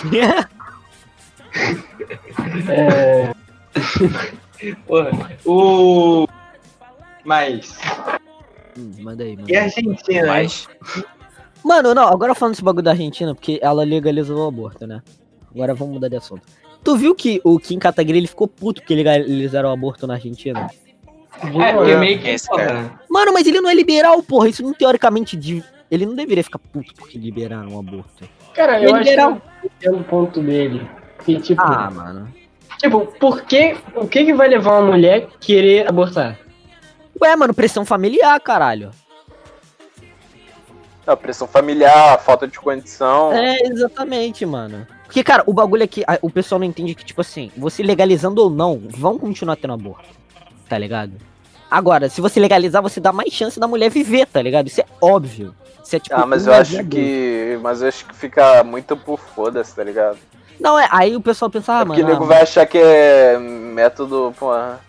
Que é. Porra, o. Mas. Hum, manda aí, manda E a. Argentina, né? Mas, Mano, não, agora falando desse bagulho da Argentina, porque ela legalizou o aborto, né? Agora vamos mudar de assunto. Tu viu que o Kim Kataguiri ele ficou puto porque legalizaram o aborto na Argentina? É, porque meio que. Esse cara. Porra, Mano, mas ele não é liberal, porra. Isso não teoricamente. Ele não deveria ficar puto porque liberaram o aborto. Cara, eu acho que Liberal. entendo o ponto dele. Que, tipo, Ah, mano. tipo, por que, o que que vai levar uma mulher querer abortar? Ué, mano, pressão familiar, caralho. A pressão familiar, falta de condição. É, exatamente, mano. Porque, cara, o bagulho é que a- o pessoal não entende que, tipo assim, você legalizando ou não, vão continuar tendo aborto. Tá ligado? Agora, se você legalizar, você dá mais chance da mulher viver, tá ligado? Isso é óbvio. Isso é tipo. Ah, mas um eu acho aviador. que. Mas eu acho que fica muito por foda-se, tá ligado? Não, é. Aí o pessoal pensa, ah, é porque mano. o nego ah, vai achar que é método, porra.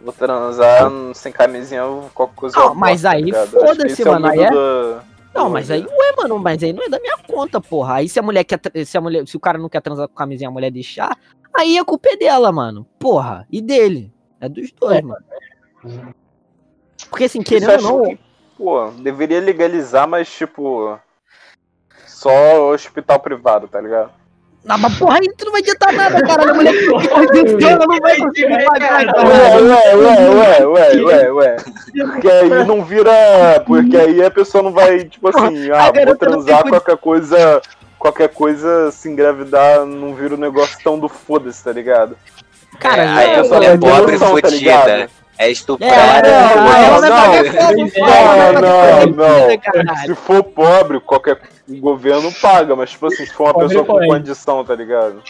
Vou transar sem camisinha ou qualquer coisa. Eu mas aborto, aí tá acho que foda-se, é mano, aí medo é- do- Não, mas aí, ué, mano, mas aí não é da minha conta, porra. Aí se a mulher quer. Se, a mulher, se o cara não quer transar com camisinha e a mulher deixar, aí a culpa é dela, mano. Porra. E dele. É dos dois, mano. Porque assim, querendo ou não. que, pô, deveria legalizar, mas tipo. Só hospital privado, tá ligado? Ah, mas porra, aí tu não vai adiantar nada, cara. A mulher [LAUGHS] que ela não vai conseguir pagar, Ué, ué, ué, ué, ué, ué, ué. Porque aí não vira. Porque aí a pessoa não vai, tipo assim, ah, vou não transar qualquer coisa. Qualquer coisa, se engravidar, não vira um negócio tão do foda-se, tá ligado? Cara, é, não, aí a mulher não tenho pobre tá fodida ligado? É É, estuprada. não, não, não. Se for pobre, qualquer governo paga, mas tipo assim, se for uma Pobre pessoa com condição, tá ligado?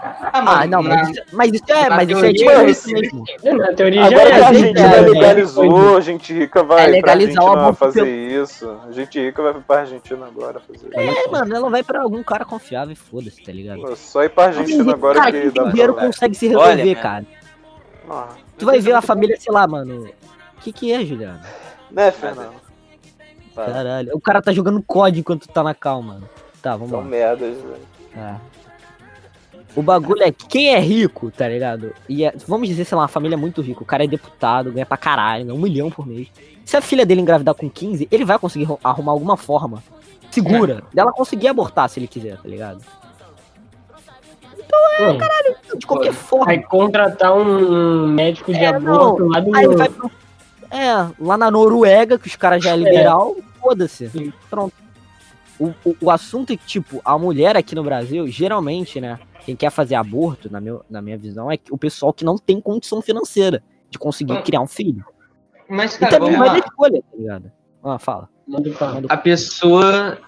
Ah, não, mas isso, mas isso é, mas isso é tipo isso mesmo. Na teoria Agora que já a é. Argentina é, é, legalizou, a gente rica vai É pra legalizar o Argentina fazer pelo- isso. A gente rica vai pra Argentina agora fazer isso. É, mano, ela vai pra algum cara confiável e foda-se, tá ligado? Pô, Só ir pra Argentina agora cara, que quem dá dinheiro pra... consegue se Olha, resolver, né? cara. Ah, Tu vai ver a família, sei lá, mano. O que que é, Juliano? né, Fernando? Caralho. O cara tá jogando COD enquanto tá na calma, mano. Tá, vamos São lá. merdas, velho. É. O bagulho é que quem é rico, tá ligado? E é- vamos dizer, sei lá, uma família muito rica. O cara é deputado, ganha pra caralho, ganha um milhão por mês. Se a filha dele engravidar com 15, ele vai conseguir arru- arrumar alguma forma segura dela conseguir abortar se ele quiser, tá ligado? De qualquer forma. Vai contratar um médico de É, aborto lá do. Aí ele vai pro... É, lá na Noruega, que os caras já é liberal, foda-se. Pronto. O, o, o assunto é que, tipo, a mulher aqui no Brasil, geralmente, né, quem quer fazer aborto, na, meu, na minha visão, é o pessoal que não tem condição financeira de conseguir Hum. criar um filho. Mas, E cara, também vamos vai da lá. escolha, tá ligado? Ah, fala. Manda Manda- A pessoa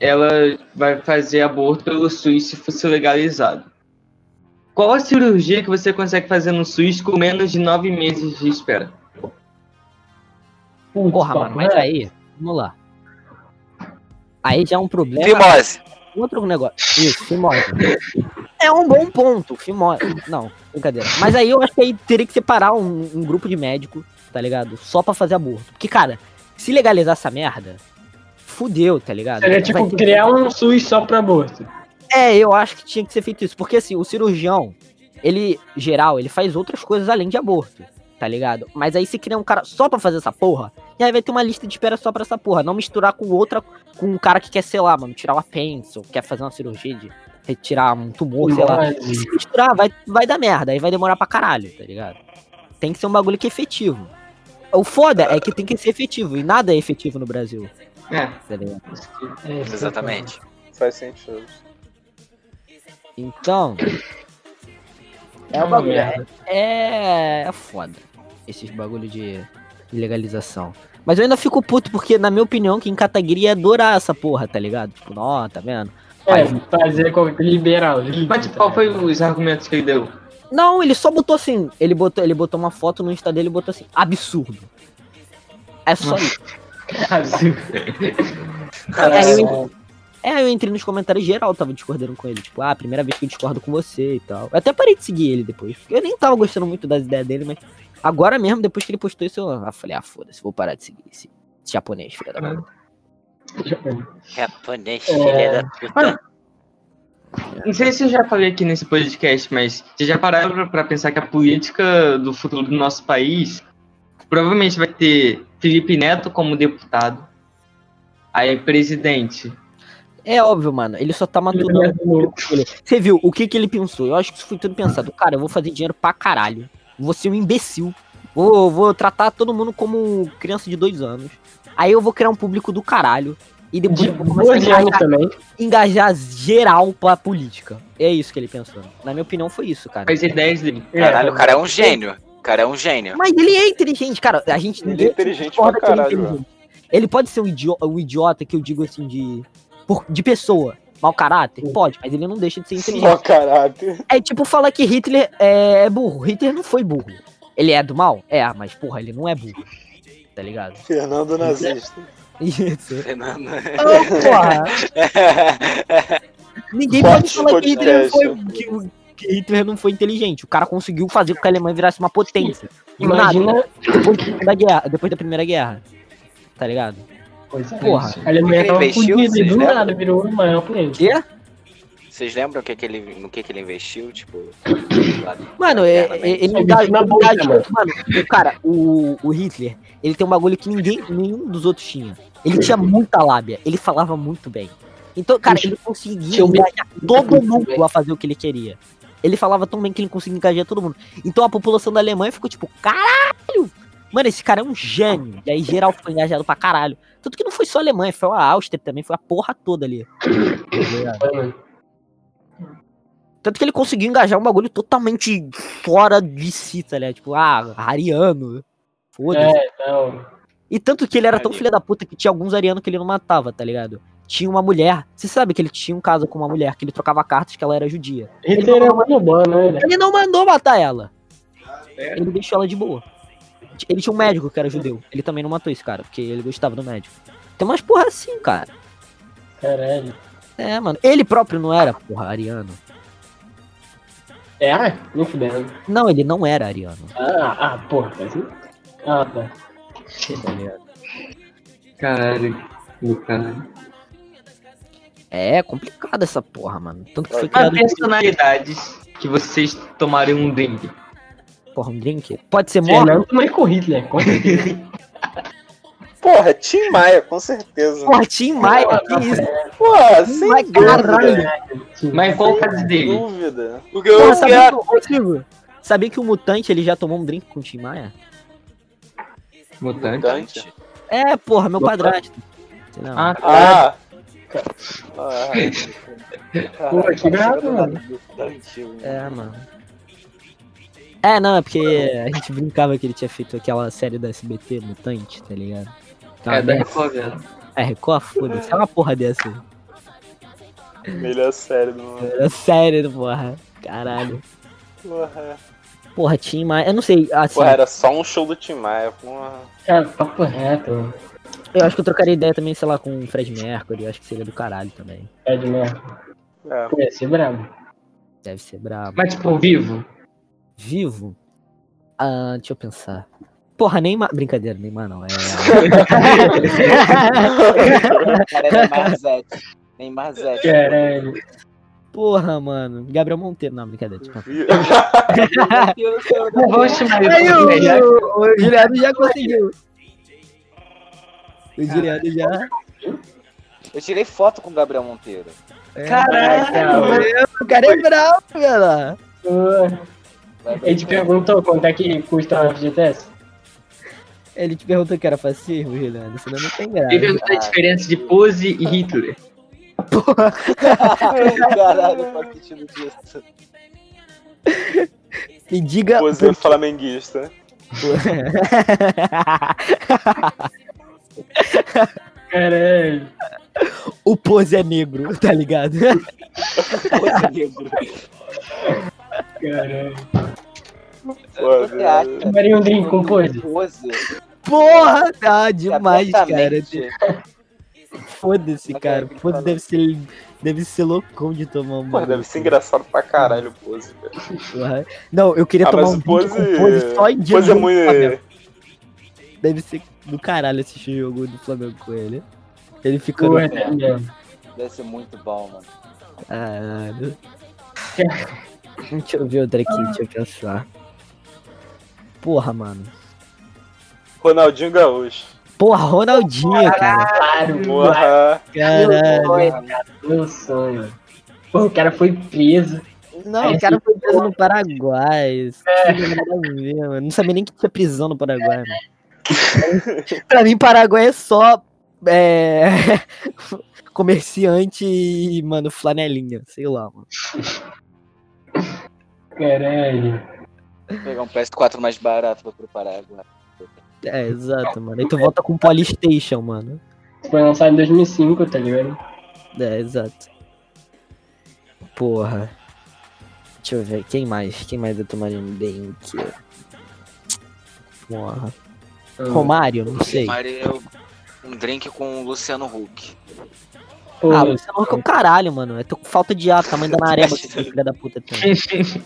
ela vai fazer aborto pelo SUS se fosse legalizado. Qual a cirurgia que você consegue fazer no SUS com menos de nove meses de espera? Putz, Porra, mano, mas reto. aí, vamos lá. Aí já é um problema. Fimose. Outro negócio. Isso, fimose. É um bom ponto, fimose. Não, brincadeira. Mas aí eu acho que aí teria que separar um, um grupo de médico, tá ligado? Só pra fazer aborto. Porque, cara, se legalizar essa merda, fudeu, tá ligado? Seria tipo criar um SUS só pra aborto. É, eu acho que tinha que ser feito isso. Porque assim, o cirurgião, ele, geral, ele faz outras coisas além de aborto, tá ligado? Mas aí se criar um cara só pra fazer essa porra, e aí vai ter uma lista de espera só pra essa porra. Não misturar com outra, com um cara que quer, sei lá, mano, tirar o apêndice, ou quer fazer uma cirurgia de retirar um tumor, sei lá. Se misturar, vai, vai dar merda, aí vai demorar pra caralho, tá ligado? Tem que ser um bagulho que é efetivo. O foda é que tem que ser efetivo, e nada é efetivo no Brasil, É, tá ligado? é, Exatamente. Faz sentido. Então. É É um uma bagulho. merda. É, é foda. Esses bagulho de legalização. Mas eu ainda fico puto porque, na minha opinião, quem Kataguiri ia adorar essa porra, tá ligado? Tipo, ó, tá vendo? É, fazer com liberal. mas qual foi os argumentos que ele deu? Não, ele só botou assim. Ele botou, ele botou uma foto no Insta dele e botou assim, absurdo. É só isso. [LAUGHS] Aí eu, é, eu entrei nos comentários geral, tava discordando com ele. Tipo, ah, primeira vez que eu discordo com você e tal. Eu até parei de seguir ele depois. Porque eu nem tava gostando muito das ideias dele, mas agora mesmo, depois que ele postou isso, eu ah, falei, ah, foda-se, vou parar de seguir esse, esse japonês, filha da puta. Japonês, É. filha da puta. Não sei se eu já falei aqui nesse podcast, mas vocês já pararam pra- pra pensar que a política do futuro do nosso país provavelmente vai ter Felipe Neto como deputado, aí presidente. É óbvio, mano. Ele só tá matando dele. Você viu o que que ele pensou? Eu acho que isso foi tudo pensado. Cara, eu vou fazer dinheiro pra caralho. Vou ser um imbecil. Vou, vou tratar todo mundo como criança de dois anos. Aí eu vou criar um público do caralho. E depois De eu vou começar a 12 anos engajar, também. engajar geral pra política. É isso que ele pensou. Na minha opinião, foi isso, cara. As ideias dele. Caralho, o cara é um gênio. O cara é um gênio. Mas ele é inteligente, cara. A gente Ele é inteligente pra que ele é caralho, inteligente. Ele pode ser um idiota, um idiota que eu digo assim de por- de pessoa, mau caráter, pode, mas ele não deixa de ser inteligente. caráter. É tipo falar que Hitler é burro. Hitler não foi burro. Ele é do mal? É, mas porra, ele não é burro. Tá ligado? Fernando nazista. Isso. Fernando. Ô, porra, [LAUGHS] ninguém pode falar que Hitler, não foi, que, que Hitler não foi inteligente. O cara conseguiu fazer com que a Alemanha virasse uma potência. Do nada, Imagina. depois da, guerra, depois da Primeira Guerra. Tá ligado? Pois é. Porra. A Alemanha Ele tava investiu, fudida e do nada virou o maior potência. Quê? Vocês lembram o que que ele, no que, que ele investiu? Tipo. Mano, é, guerra, é- né? ele Só dá, na bolsa, mano. mano, o cara, o, o Hitler, ele tem um bagulho que ninguém, nenhum dos outros tinha. Ele tinha muita lábia, ele falava muito bem. Então, cara, ele conseguia engajar todo mundo a fazer o que ele queria. Ele falava tão bem que ele conseguia engajar todo mundo. Então a população da Alemanha ficou tipo, caralho! Mano, esse cara é um gênio. E aí geral ficou engajado pra caralho. Tanto que não foi só a Alemanha, foi a Áustria também, foi a porra toda ali. Mano, Tanto que ele conseguiu engajar um bagulho totalmente fora de si, tá ligado? Tipo, ah, ariano. Foda-se. É, não. E tanto que ele era tão Ali. filho da puta que tinha alguns arianos que ele não matava, tá ligado? Tinha uma mulher. Você sabe que ele tinha um caso com uma mulher, que ele trocava cartas que ela era judia. Hitler é muito bom, né? Ele não mandou matar ela. Ele deixou ela de boa. Ele tinha um médico que era judeu. Ele também não matou esse cara, porque ele gostava do médico. Tem umas porra assim, cara. Caralho. É, mano. Ele próprio não era, porra, ariano. É? Nem fudendo. Não, ele não era ariano. Ah, ah, porra. Mas... Ah, tá. Caralho. Do caralho. É complicado essa porra, mano. Tanto que foi Mas criado personalidades que vocês tomarem um drink. Porra, um drink. Pode ser morto? Fernando com Hitler. com certeza. Porra, Tim Maia, com certeza. Porra, Tim Maia, que isso? Porra, sem Mas dúvida. caralho. Mas qual o caso Sem dele? dúvida. O que Porra, sabia, quero. que, sabia que o Mutante ele já tomou um drink com o Tim Maia? Mutante. Mutante. É, porra, meu padrasto. Sei não. Ah, Ah. Ah. [LAUGHS] Porra, que grave, mano. É, mano. É, não, é porque a gente brincava que ele tinha feito aquela série da SBT, Mutante, tá ligado? Que é é da. Record, velho. É, Record, foda-se. É uma porra dessa. Melhor série do mundo. É sério, porra. Caralho. Porra. Porra, Tim Maia. Eu não sei, assim. Porra, era só um show do Tim Maia. Porra. Cara, papo reto. Eu acho que eu trocaria ideia também, sei lá, com o Fred Mercury. Eu acho que seria do caralho também. É de merda. É. Ia ser brabo. Deve ser brabo. Mas, tipo, vivo. Vivo? Ah, deixa eu pensar. Porra, Neymar. Brincadeira, Neymar não. É. Cara, é Neymar Zete. Neymar [LAUGHS] Zete. Caralho. Porra, mano. Gabriel Monteiro. Não, brincadeira. Tipo... Não vou chamar ele Aí, o, o Juliano já conseguiu. O Juliano já. Eu tirei foto com o Gabriel Monteiro. Caralho, o cara é bravo, velho. Ele te perguntou quanto é que custa uma FGTS? Ele te perguntou que era fascismo, Juliano. Isso não tem graça. Ele perguntou a diferença de pose e Hitler. [LAUGHS] Caralho, faz sentido disso. Me diga. Pose flamenguista. Caralho. o pose é negro, tá ligado? [LAUGHS] Pose negro. Pô, Você acha? Tomaria um drink com pose? Pose. Porra, tá demais, cara. Foda-se, cara. fale. deve ser, deve ser loucão de tomar uma. Pô, deve ser engraçado pra caralho o pose, velho. Porra. Não, eu queria Ah, tomar um pose. drink com pose só em dia Pose do é muito. Flamengo. Deve ser do caralho assistir o jogo do Flamengo com ele. Ele no... é. Deve ser muito bom, mano. Caralho. [LAUGHS] [LAUGHS] Deixa eu ver outra aqui, deixa eu pensar. Porra, mano. Ronaldinho Gaúcho. Porra, Ronaldinho, cara. Claro, Porra. Caralho. meu sonho. Pô, o cara foi preso. Não, o cara foi preso no Paraguai. Isso não. Não sabia nem que tinha prisão no Paraguai, mano. [LAUGHS] pra mim, Paraguai é só. É... [LAUGHS] comerciante e, mano, flanelinha. Sei lá, mano. Caralho. Pegar um PS4 mais barato pra preparar agora. É, exato, mano. Aí tu volta com Polystation, mano. Foi lançado em 2005, tá ligado? É, exato. Porra. Deixa eu ver, quem mais? Quem mais eu tomaria um bem aqui? Porra. Romário, não sei. Tomaria um drink com o Luciano Huck. Pô, Ah, você é o caralho, mano. Eu tô com falta de ar, tamanho da nareba que filho da puta tem. [LAUGHS]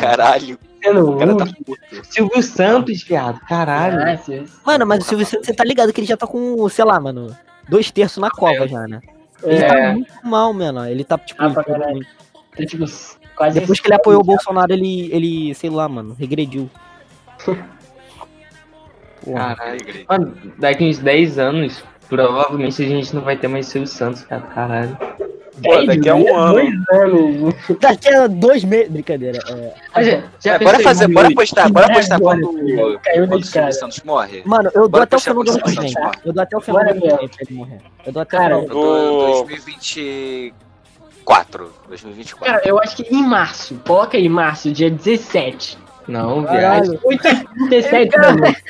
Caralho, o cara tá puto. Silvio Santos, viado. Caralho. Ah, Mano, mas o Silvio Santos, você tá ligado que ele já tá com, sei lá, mano, dois terços na cova já, né? Ele É, tá muito mal, mano. Ele tá, tipo, Ah, pra caralho. tá, tipo, quase depois que ele apoiou o Bolsonaro, ele, ele, sei lá, mano, regrediu. [LAUGHS] Caralho. Mano, daqui uns 10 anos, provavelmente a gente não vai ter mais Silvio Santos, cara. Caralho. Pô, daqui a um ano. Daqui a dois meses. Brincadeira. É... Mas já, já É, bora fazer, bora postar, bora postar Agora, quando, o Silvio. Santos morre. Mano, eu dou até o final do ano que vem. Eu dou até o final do Bora, ano que meu. vem pra ele morrer. Eu dou até o final do dou Ô. 2024. 2024. Cara, eu acho que em março. Coloca aí, março, dia 17. Não, viado. Caralho. 8h37 da noite.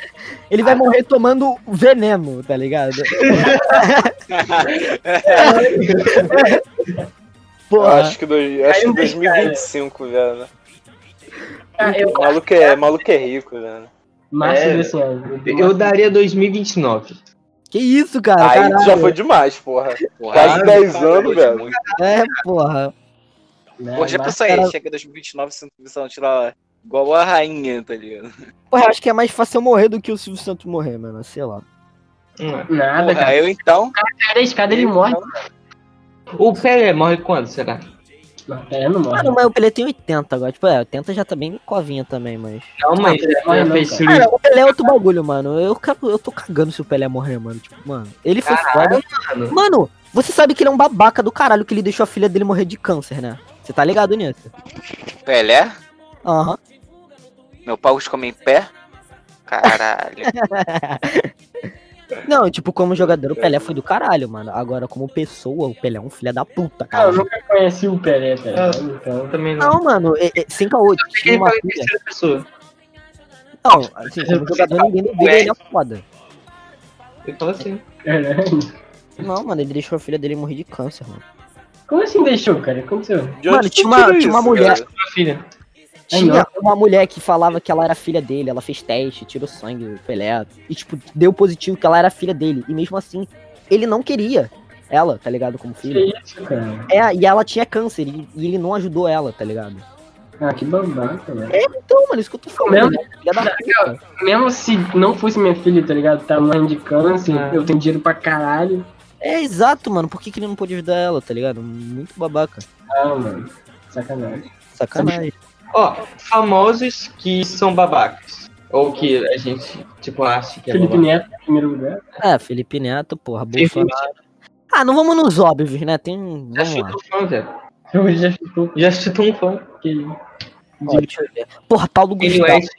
Ele vai morrer tomando veneno, tá ligado? [LAUGHS] Eu Porra. acho que, dois, acho que Caiu da 2025, velho. Ah, eu, maluco é, maluco é rico, velho. março É, desse ano. Eu daria 2029. Que isso, cara? Aí Caralho. já foi demais, porra. Porra, Quase aí, 10 cara, anos, hoje velho. muito. É, porra. Pô, já março- pensou aí, cara- chega 2029 se não tirar igual a rainha, tá ligado? Porra, eu acho que é mais fácil eu morrer do que o Silvio Santos morrer, mano. Sei lá. Hum. Nada, Porra, cara. eu então. Cada escada ele morre. O Pelé morre quando, será? Não, Pelé não morre. Mano, mas o Pelé tem 80 agora. Tipo, é, 80 já tá bem covinha também, mas. Não, mas Pelé ele não, fez cara. o Pelé é outro bagulho, mano. Eu, quero- eu tô cagando se o Pelé morrer, mano. Tipo, mano, ele foi foda. mano. Mano, você sabe que ele é um babaca do caralho que ele deixou a filha dele morrer de câncer, né? Você tá ligado nisso? Pelé, Aham. Meu pau come em pé. Caralho. [LAUGHS] Não, tipo, como jogador, o Pelé foi do caralho, mano. Agora, como pessoa, o Pelé é um filho da puta, Cara, eu cara. nunca conheci o Pelé, tá ligado? Então, Eu também não. Não, mano, é, é, sem caô, tinha uma filha. pessoa. Não, assim, como jogador, ninguém duvida, ele é foda. Ele fala assim. caralho. Não, mano, ele deixou a filha dele morrer de câncer, mano. Como assim deixou, cara? Como você... De Mano, tinha uma- tinha uma mulher- cara? Filha. É, Tinha uma mulher que falava que ela era filha dele, ela fez teste, tirou sangue, foi eletro, e tipo, deu positivo que ela era filha dele. E mesmo assim, ele não queria ela, tá ligado, como Que filha. isso, cara? É, e ela tinha câncer, e, e ele não ajudou ela, tá ligado? Ah, que babaca, velho. Então, mano, isso que eu tô falando. Mesmo- né? Mesmo se não fosse minha filha, tá ligado? Tá mãe de câncer, Ah. eu tenho dinheiro pra caralho. É exato, mano. Por que, que ele não pôde ajudar ela, tá ligado? Muito babaca. Ah, mano. Sacanagem. Sacanagem. Ó, famosos que são babacas. Ou que a gente, tipo, acha que é Felipe babaca. Neto, em primeiro lugar. É, Felipe Neto, porra, Bolsonaro. Ah, não vamos nos óbvios, né? Tem. Já Vamos chutou um fã, velho. Eu já chutou um fã. que. Ó, deixa eu ver. Porra, Paulo Gustavo. West.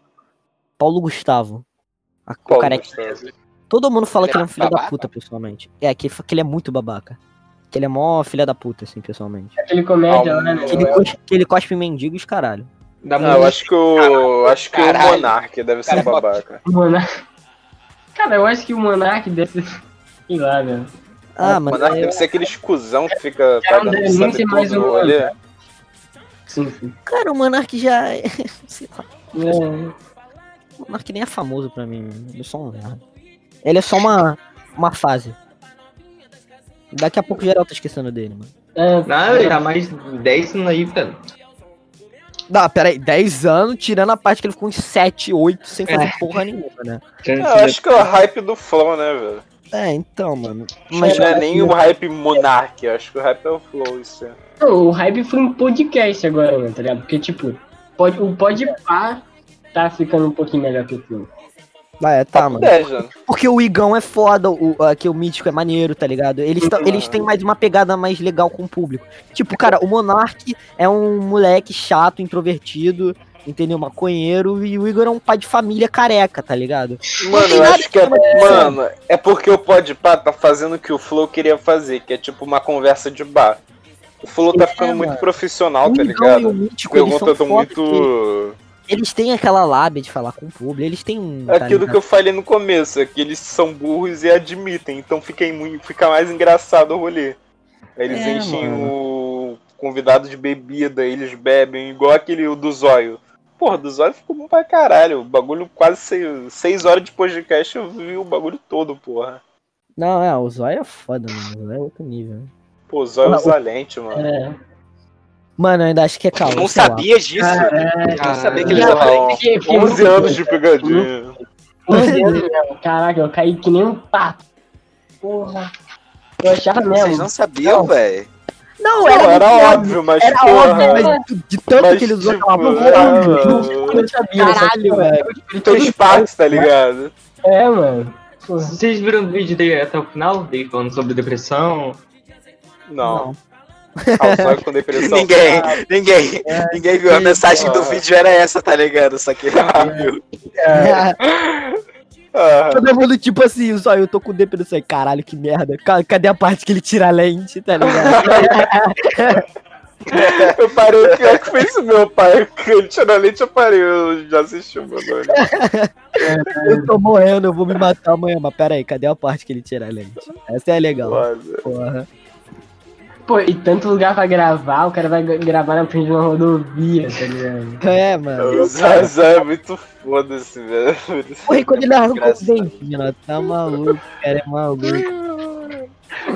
Paulo Gustavo. A, Paulo careca. Gustavo. Todo mundo fala Ele que ele é é um filho da babaca? puta, pessoalmente. É, que, que ele é muito babaca. Que ele é mó filha da puta, assim, pessoalmente. Aquele comédia Ah, né? Que ele, cospe, que ele cospe mendigos, caralho. Da Não, eu acho que o. Acho que o Caralho. Monark deve ser um babaca. [LAUGHS] Monark. Cara, eu acho que o Monark deve ser. Sei lá, velho. Ah, O mano. Monark é- deve ser aquele escusão que fica Cara, não pagando deve nem sabe ser mais um rolê. Sim, sim. Cara, o Monark já. é- [LAUGHS] Sei lá. É, O Monark nem é famoso pra mim. Ele é só um merda. Ele é só uma, uma fase. Daqui a pouco geral tá esquecendo dele, mano. é, Nada, já mais 10 anos aí, velho. Não, pera aí, 10 anos, tirando a parte que ele ficou uns 7, 8 sem fazer É. porra nenhuma, né? Eu acho que é o hype do Flow, né, velho? É, então, mano. Mas não é nem o hype Monark, eu acho que o hype é o Flow, isso é. Não, o hype foi um podcast agora, né, tá ligado? Porque, tipo, pode, o Podpah tá ficando um pouquinho melhor que o filme. Ah, é, tá, mano. 10 anos. Porque o Igão é foda, o, aqui o Mítico é maneiro, tá ligado? Eles, eles têm mais uma pegada mais legal com o público. Tipo, cara, o Monark é um moleque chato, introvertido, entendeu? Maconheiro, e o Igor é um pai de família careca, tá ligado? Mano, eu acho que é. Mano, é porque o Podpah tá fazendo o que o Flow queria fazer, que é tipo uma conversa de bar. O Flow tá É, ficando muito mano. profissional, o tá Igão e o ligado? Mítico, eles são muito. Eles têm aquela lábia de falar com o público, eles têm um. É aquilo que eu falei no começo, é que eles são burros e admitem, então fica, muito, fica mais engraçado o rolê. Eles É, enchem mano. o convidado de bebida, eles bebem, igual aquele o do Zóio. Porra, do Zóio ficou bom pra caralho. O bagulho quase seis, seis horas de podcast eu vi o bagulho todo, porra. Não, é, o Zóio é foda, mano. O Zóio é outro nível. Pô, Zóio Ah, é o- Valente, mano. É. Mano, eu ainda acho que é calma. Eu não sabia disso. Caralho. Eu não sabia que Não, que fiquei 11 muito anos de pegadinha. 11 anos mesmo. Caraca, eu caí que nem um pato. Porra. Eu achava Vocês mesmo. não sabiam, velho. Não, Não, era, era óbvio, mas Era porra. óbvio, mas de, tanto Mas, que ele usou tipo, aquela é, porra. mano. Eu não sabia. Caralho, velho. Fez parte, tá ligado? É, mano. Vocês viram o vídeo dele até o final? Dele falando sobre depressão? Não. Ah, o com depressão. Ninguém, ninguém, ninguém viu. A mensagem do Ah. vídeo era essa, tá ligado? Só que ele não viu. Ah, Todo mundo tipo assim, só eu tô com depressão. Caralho, que merda. Ca- Cadê a parte que ele tira a lente, tá ligado? [LAUGHS] eu parei, pior que foi isso, meu pai. Ele tirou a lente, eu parei. Eu já assisti o bagulho. eu tô morrendo, eu vou me matar amanhã. Mas pera aí, cadê a parte que ele tira a lente? Essa é legal. Porra. Pô, e tanto lugar pra gravar, o cara vai gra- gravar na frente de uma rodovia, tá ligado? [LAUGHS] É, mano. O Zazá é muito foda-se, velho. Porra, e quando ele arrancou Engraçado. dentinhos, ó, tá maluco, cara, é maluco.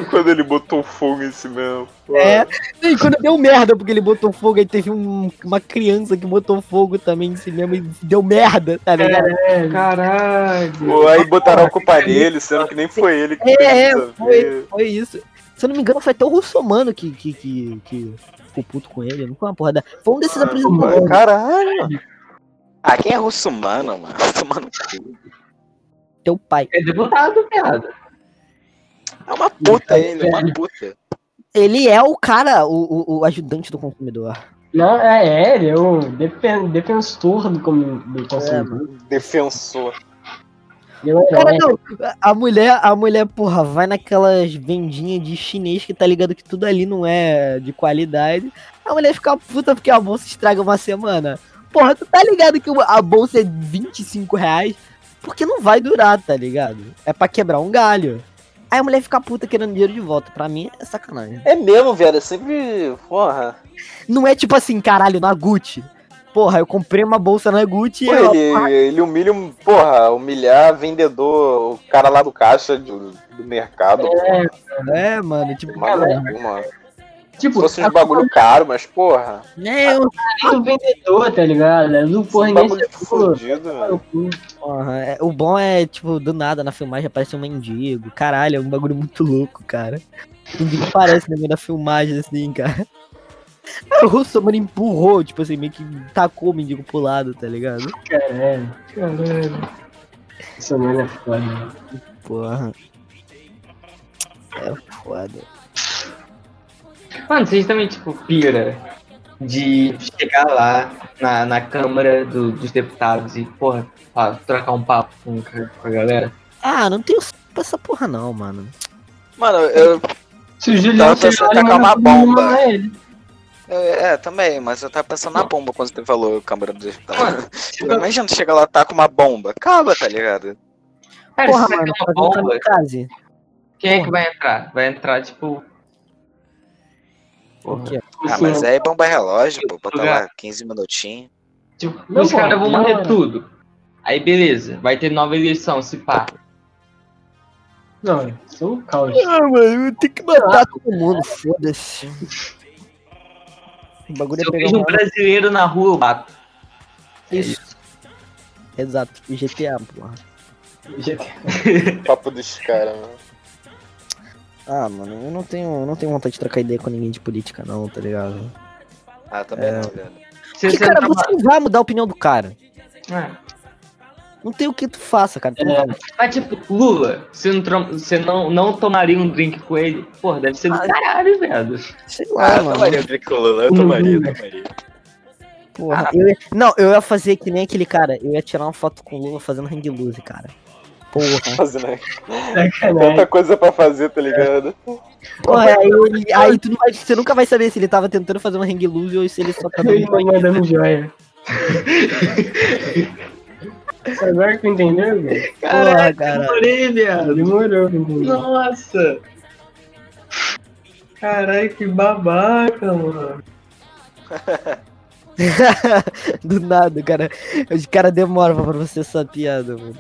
Quando ele botou fogo em si mesmo. É, e quando deu merda, porque ele botou fogo, aí teve um- uma criança que botou fogo também em si mesmo e deu merda, tá ligado? É, Caralho. Pô, aí botaram a culpa nele, sendo que nem foi ele que É, é, foi, foi isso. Se eu não me engano, foi até o Russomano que, que, que, que ficou puto com ele. Não foi uma porra da. Foi um desses apresentadores. Caralho. Ah, quem é russomano, mano? [LAUGHS] Russomano. Teu pai. É deputado, viado. É uma puta ele, é uma puta. Ele é o cara, o, o, o ajudante do consumidor. Não, é, é, ele é o defen- defensor do, do consumidor. Defensor. Ele é Cara, herói. não, a mulher, a mulher, porra, vai naquelas vendinhas de chinês que tá ligado que tudo ali não é de qualidade. A mulher fica puta porque a bolsa estraga uma semana. Porra, tu tá ligado que a bolsa é 25 reais? Porque não vai durar, tá ligado? É pra quebrar um galho. Aí a mulher fica puta querendo dinheiro de volta. Pra mim é sacanagem. É mesmo, velho. É sempre. Porra. Não é tipo assim, caralho, na Gucci. Porra, eu comprei uma bolsa na Gucci Pô, e ela- ele, ele humilha, um- porra, humilhar vendedor, o cara lá do caixa do, do mercado. porra. É, mano, tipo, mano. Se Tipo, fosse a uns bagulho caro, mas porra. né, eu- culpa do vendedor, tá ligado? É do porra nem bagulho fudido, porra, é- o bom é, tipo, do nada na filmagem aparece um mendigo. Caralho, é um bagulho muito louco, cara. O aparece no meio da filmagem, assim, cara. O Russo, mano, empurrou, tipo assim, meio que tacou o mendigo pro lado, tá ligado? Caralho. Caralho. Essa mano é foda. Porra. É foda. Mano, vocês também, tipo, pira de chegar lá na, na Câmara do- dos Deputados e, porra, ó, trocar um papo com, com a galera. Ah, não tenho pra essa porra não, mano. Mano, eu, Se o Julião em tacar uma bomba. ele. Eu- É, também, mas eu tava pensando na bomba quando você falou Câmara dos Deputados. Mano, [LAUGHS] Imagina tu chega lá tá com uma bomba. Acaba, tá ligado? cara, Porra, mano, fazer uma um bomba, quem é que vai entrar? Vai entrar, tipo. O Porra. Ah, mas aí bomba relógio, pô. Bota Lugar. lá 15 minutinhos. Tipo, Não, os caras vão morrer não. tudo. Aí beleza, vai ter nova eleição, se pá. Não, isso é um caos. Ah, mano, tem que matar todo mundo, foda-se. O bagulho Se é eu pegar vejo um brasileiro na rua, eu bato. Isso. Exato, GTA, porra. [LAUGHS] Papo dos caras, mano. Ah, mano, eu não tenho, eu não tenho vontade de trocar ideia com ninguém de política, não, tá ligado? Ah, também É. não, velho. Porque, você cara, tá- você não vai mudar a opinião do cara. É. Não tem o que tu faça, cara. Tu É. vai- Mas tipo, Lula, você não, você não, não tomaria um drink com ele? Porra, deve ser do Ah, caralho, velho. Sei lá, Ah, mano. tomaria o drink com o Lula, eu tomaria, eu tomaria. Porra, eu ia- Não, eu ia fazer que nem aquele cara. Eu ia tirar uma foto com o Lula fazendo hang loose, cara. Porra. [LAUGHS] Fazendo. Tanta coisa pra fazer, tá ligado? Porra, aí, ele- aí tu não vai, você nunca vai saber se ele tava tentando fazer uma hang loose ou se ele só tá [LAUGHS] Ele mandando joia. [LAUGHS] Agora que entendeu, velho? Porra, cara. Demorei, viado. Demorou. Nossa. Caralho, que babaca, mano. [LAUGHS] Do nada, cara. Os caras demoram pra você essa piada, mano.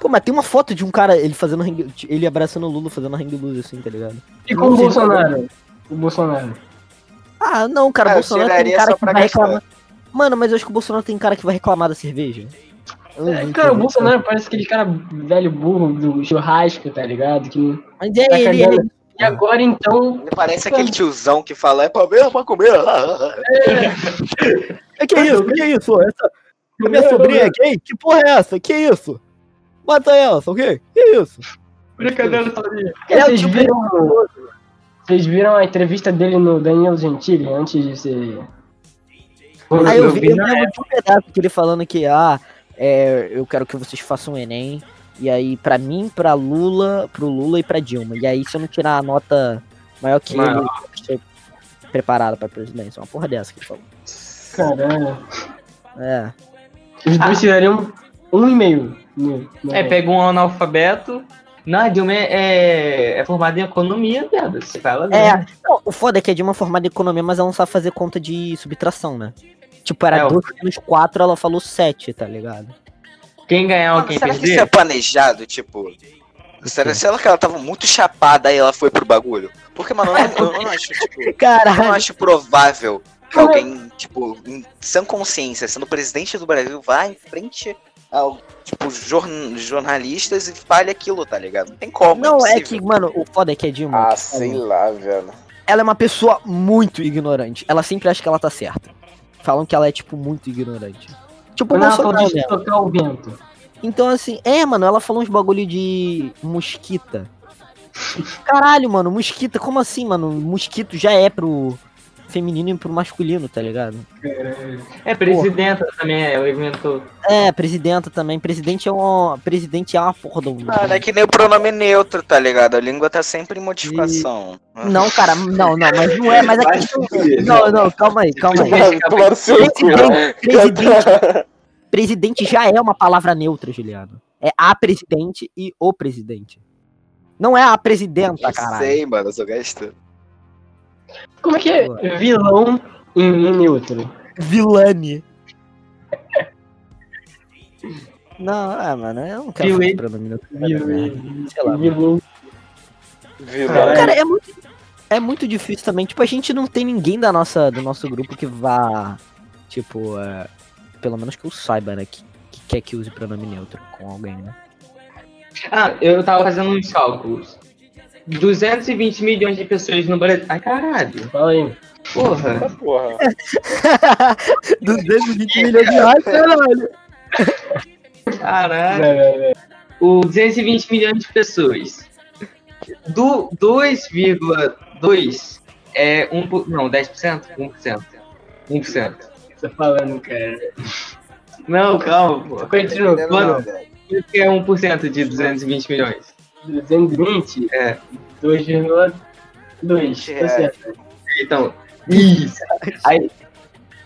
Pô, mas tem uma foto de um cara, ele fazendo hang, ele abraçando o Lula fazendo hang loose assim, tá ligado? E com o Bolsonaro? O Bolsonaro. Ah, não, cara, Ah, Bolsonaro tem tiraria cara que vai gastar. reclamar. Mano, mas eu acho que o Bolsonaro tem cara que vai reclamar da cerveja. É, cara, o. Bolsonaro parece aquele cara velho burro do churrasco, tá ligado? Que. Mas é tá ele, cagando. ele. E agora então. Ele parece aquele tiozão que fala, é pra ver, é pra comer. [LAUGHS] É, que isso? Que isso? Essa... A minha sobrinha é gay? Que porra é essa? Que isso? Mata ela, ok? Que isso? Brincadeira sabia. É o Vocês tipo- viram. Vocês viram a entrevista dele no Daniel Gentili antes de ser. Aí eu vi, eu lembro de um pedaço que ele falando que, ah, é, eu quero que vocês façam o Enem. E aí, pra mim, pra Lula, pro Lula e pra Dilma. E aí, se eu não tirar a nota maior que Maior. ele, eu ser preparado pra presidência. Uma porra dessa que ele falou. Caralho. É. Os dois tirariam um e meio. no- no- É, pega um analfabeto. Não, a Dilma é, é, é formada em economia, viado. Você fala É, não, o foda é que é de uma formada em economia, mas ela não sabe fazer conta de subtração, né? Tipo, era É, o- 2 menos 4, ela falou 7, tá ligado? Quem ganhar ou Mano, quem será que isso é perder? planejado? Tipo. Será, será que ela tava muito chapada e ela foi pro bagulho? Porque, mano, eu não, eu não acho, tipo. [LAUGHS] Eu não acho provável que alguém, tipo, em sã consciência, sendo presidente do Brasil, vá em frente ao, tipo, jorn- jornalistas e fale aquilo, tá ligado? Não tem como. não, é impossível. que, mano, o foda é que a Dilma. Ah, tipo, sei lá, velho. ela é uma pessoa muito ignorante. Ela sempre acha que ela tá certa. Falam que ela é, tipo, muito ignorante. Tipo, o ela Bolsonaro mesmo. tocar o vento. Então, assim, é, mano, ela falou uns bagulho de mosquita. Caralho, mano, mosquita, como assim, mano? Mosquito já é pro feminino e pro masculino, tá ligado? É, presidenta também, é, o inventor. É, presidenta também. Presidente é um. Presidente é uma porra do. Mano, é que nem o pronome neutro, tá ligado? A língua tá sempre em modificação. Não, cara, não, não, mas não é, mas a questão. Não, não, calma aí, calma aí. Seu cu. Presidente, presidente, presidente já é uma palavra neutra, Juliano. É a presidente e o presidente. Não é a presidenta, Eu caralho. sei, mano, eu sou gastando. Como é que é vilão em neutro? Vilane. Não, é, mano, eu não quero Vilane. fazer pronome neutro, merda. Sei lá. Vilão. Vilão. Cara, é muito, é muito difícil também. Tipo, a gente não tem ninguém da nossa, do nosso grupo que vá, tipo, é, pelo menos que eu saiba, né, que, que quer que use pronome neutro com alguém, né? Ah, eu tava fazendo uns cálculos. 220 milhões de pessoas no Brasil. Ai, caralho. Fala aí. Porra. Porra. [LAUGHS] 220 milhões de reais, caralho. Caralho. Vai, vai, vai. O 220 milhões de pessoas. Do 2,2 é 1 por, não, 10%? 1%. 1%. Tô falando, cara. Não, calma, pô. Continua. Velho. Isso que é 1% de 220 milhões. 220? É. 2,2%. Então, isso. [LAUGHS] Aí,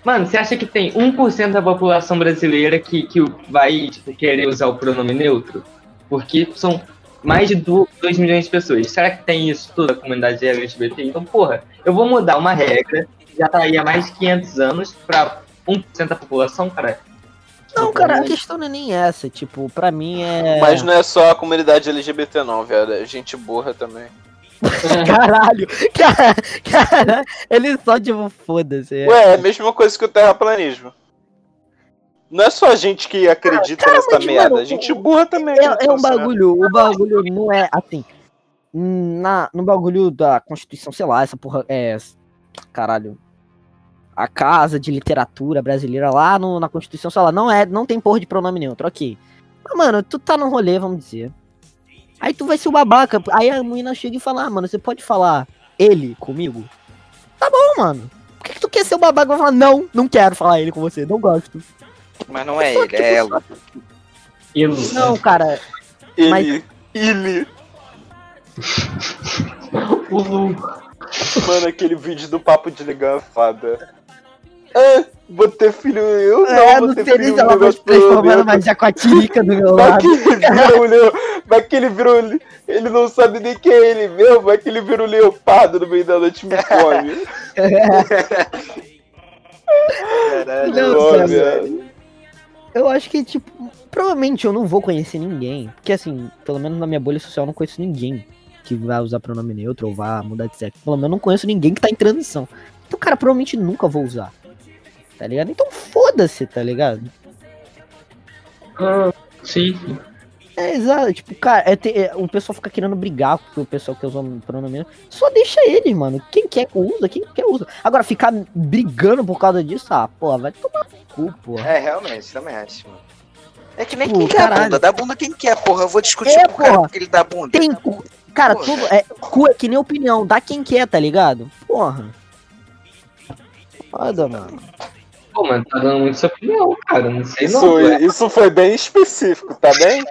mano, você acha que tem 1% da população brasileira que, que vai tipo, querer usar o pronome neutro? Porque são mais de 2 milhões de pessoas. Será que tem isso toda a comunidade LGBT? Então, porra, eu vou mudar uma regra que já tá aí há mais de 500 anos pra 1% da população, cara. Não, cara, a questão não é nem essa. Tipo, pra mim é. Mas não é só a comunidade LGBT não, velho. É gente burra também. [LAUGHS] Caralho! Cara, cara, ele só, tipo, foda-se. é. Ué, é a mesma coisa que o terraplanismo. Não é só a gente que acredita Cara, nessa merda, mano, é gente burra também. É, que é um bagulho, o bagulho não é assim. Na, no bagulho da Constituição, sei lá, essa porra é. Caralho. A Casa de Literatura Brasileira lá no, na Constituição, sei lá, não, é, não tem porra de pronome neutro, ok. Mas, mano, tu tá num rolê, vamos dizer. Aí tu vai ser o babaca. Aí a menina chega e fala, ah, mano, você pode falar ele comigo? Tá bom, mano. Por que, que tu quer ser o babaca? Vai falar, não, não quero falar ele com você, não gosto. Mas não é Só, ele, tipo, é ela. Eu, Não, cara, Ele. Mas- Ele. [LAUGHS] o Lu. Mano, aquele vídeo do papo de ligar a fada. Ah, vou ter filho eu? Não, é, vou no ter feliz filho ela vai meu se transformando neutro. uma jacuatirica do meu Vai lado. que ele vira um leo... Vai que ele virou. ele- Ele não sabe nem quem é ele mesmo, vai que ele vira um leopardo no meio da noite e me come. Caralho. Não, velho. Eu acho que, tipo, provavelmente eu não vou conhecer ninguém. Porque, assim, pelo menos na minha bolha social eu não conheço ninguém que vai usar pronome neutro ou vá mudar de sexo. Pelo menos eu não conheço ninguém que tá em transição. Então, cara, provavelmente nunca vou usar. Tá ligado? Então foda-se, tá ligado? Ah, sim. É, exato. Tipo, cara, é ter- é, o pessoal fica querendo brigar com o pessoal que usa o pronome. Só deixa eles, mano. Quem quer usa, quem quer usa. Agora, ficar brigando por causa disso, ah, porra, vai tomar no cu, porra. É, realmente, também acho, mano. É que nem Pô, quem quer caralho. a bunda. Dá bunda quem quer, porra. Eu vou discutir É, com o cara porque ele dá bunda. Tem cu. Cara, Porra. tudo é cu é que nem opinião, dá quem quer, tá ligado? Porra. Foda, mano. Pô, mano, tá dando muito sua opinião, cara. Não sei Isso, não. velho. isso foi bem específico, tá bem?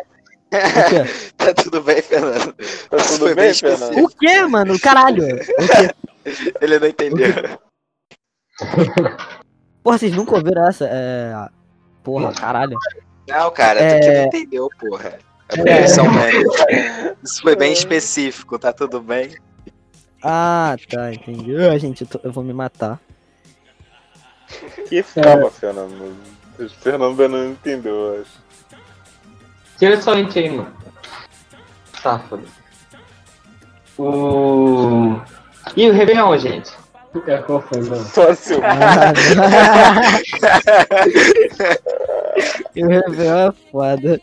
[LAUGHS] Tá tudo bem, Fernando. Tá Isso tudo foi bem, bem Fernando? O quê, mano? Caralho. O quê? [LAUGHS] Ele não entendeu. Porra, vocês nunca ouviram essa? É. Porra, caralho. Não, cara, É. tu que não entendeu, porra. É porque eles são velhos. Isso foi bem específico, tá tudo bem? Ah, tá, entendi. Ah, gente, eu, tô- eu vou me matar. Que calma, Fernando. O Fernando não entendeu, eu acho. Tira sua lente aí, mano. Safado. O. E o Réveillon, gente? É, qual foi, mano? Só seu. [LAUGHS] E o Réveillon é foda.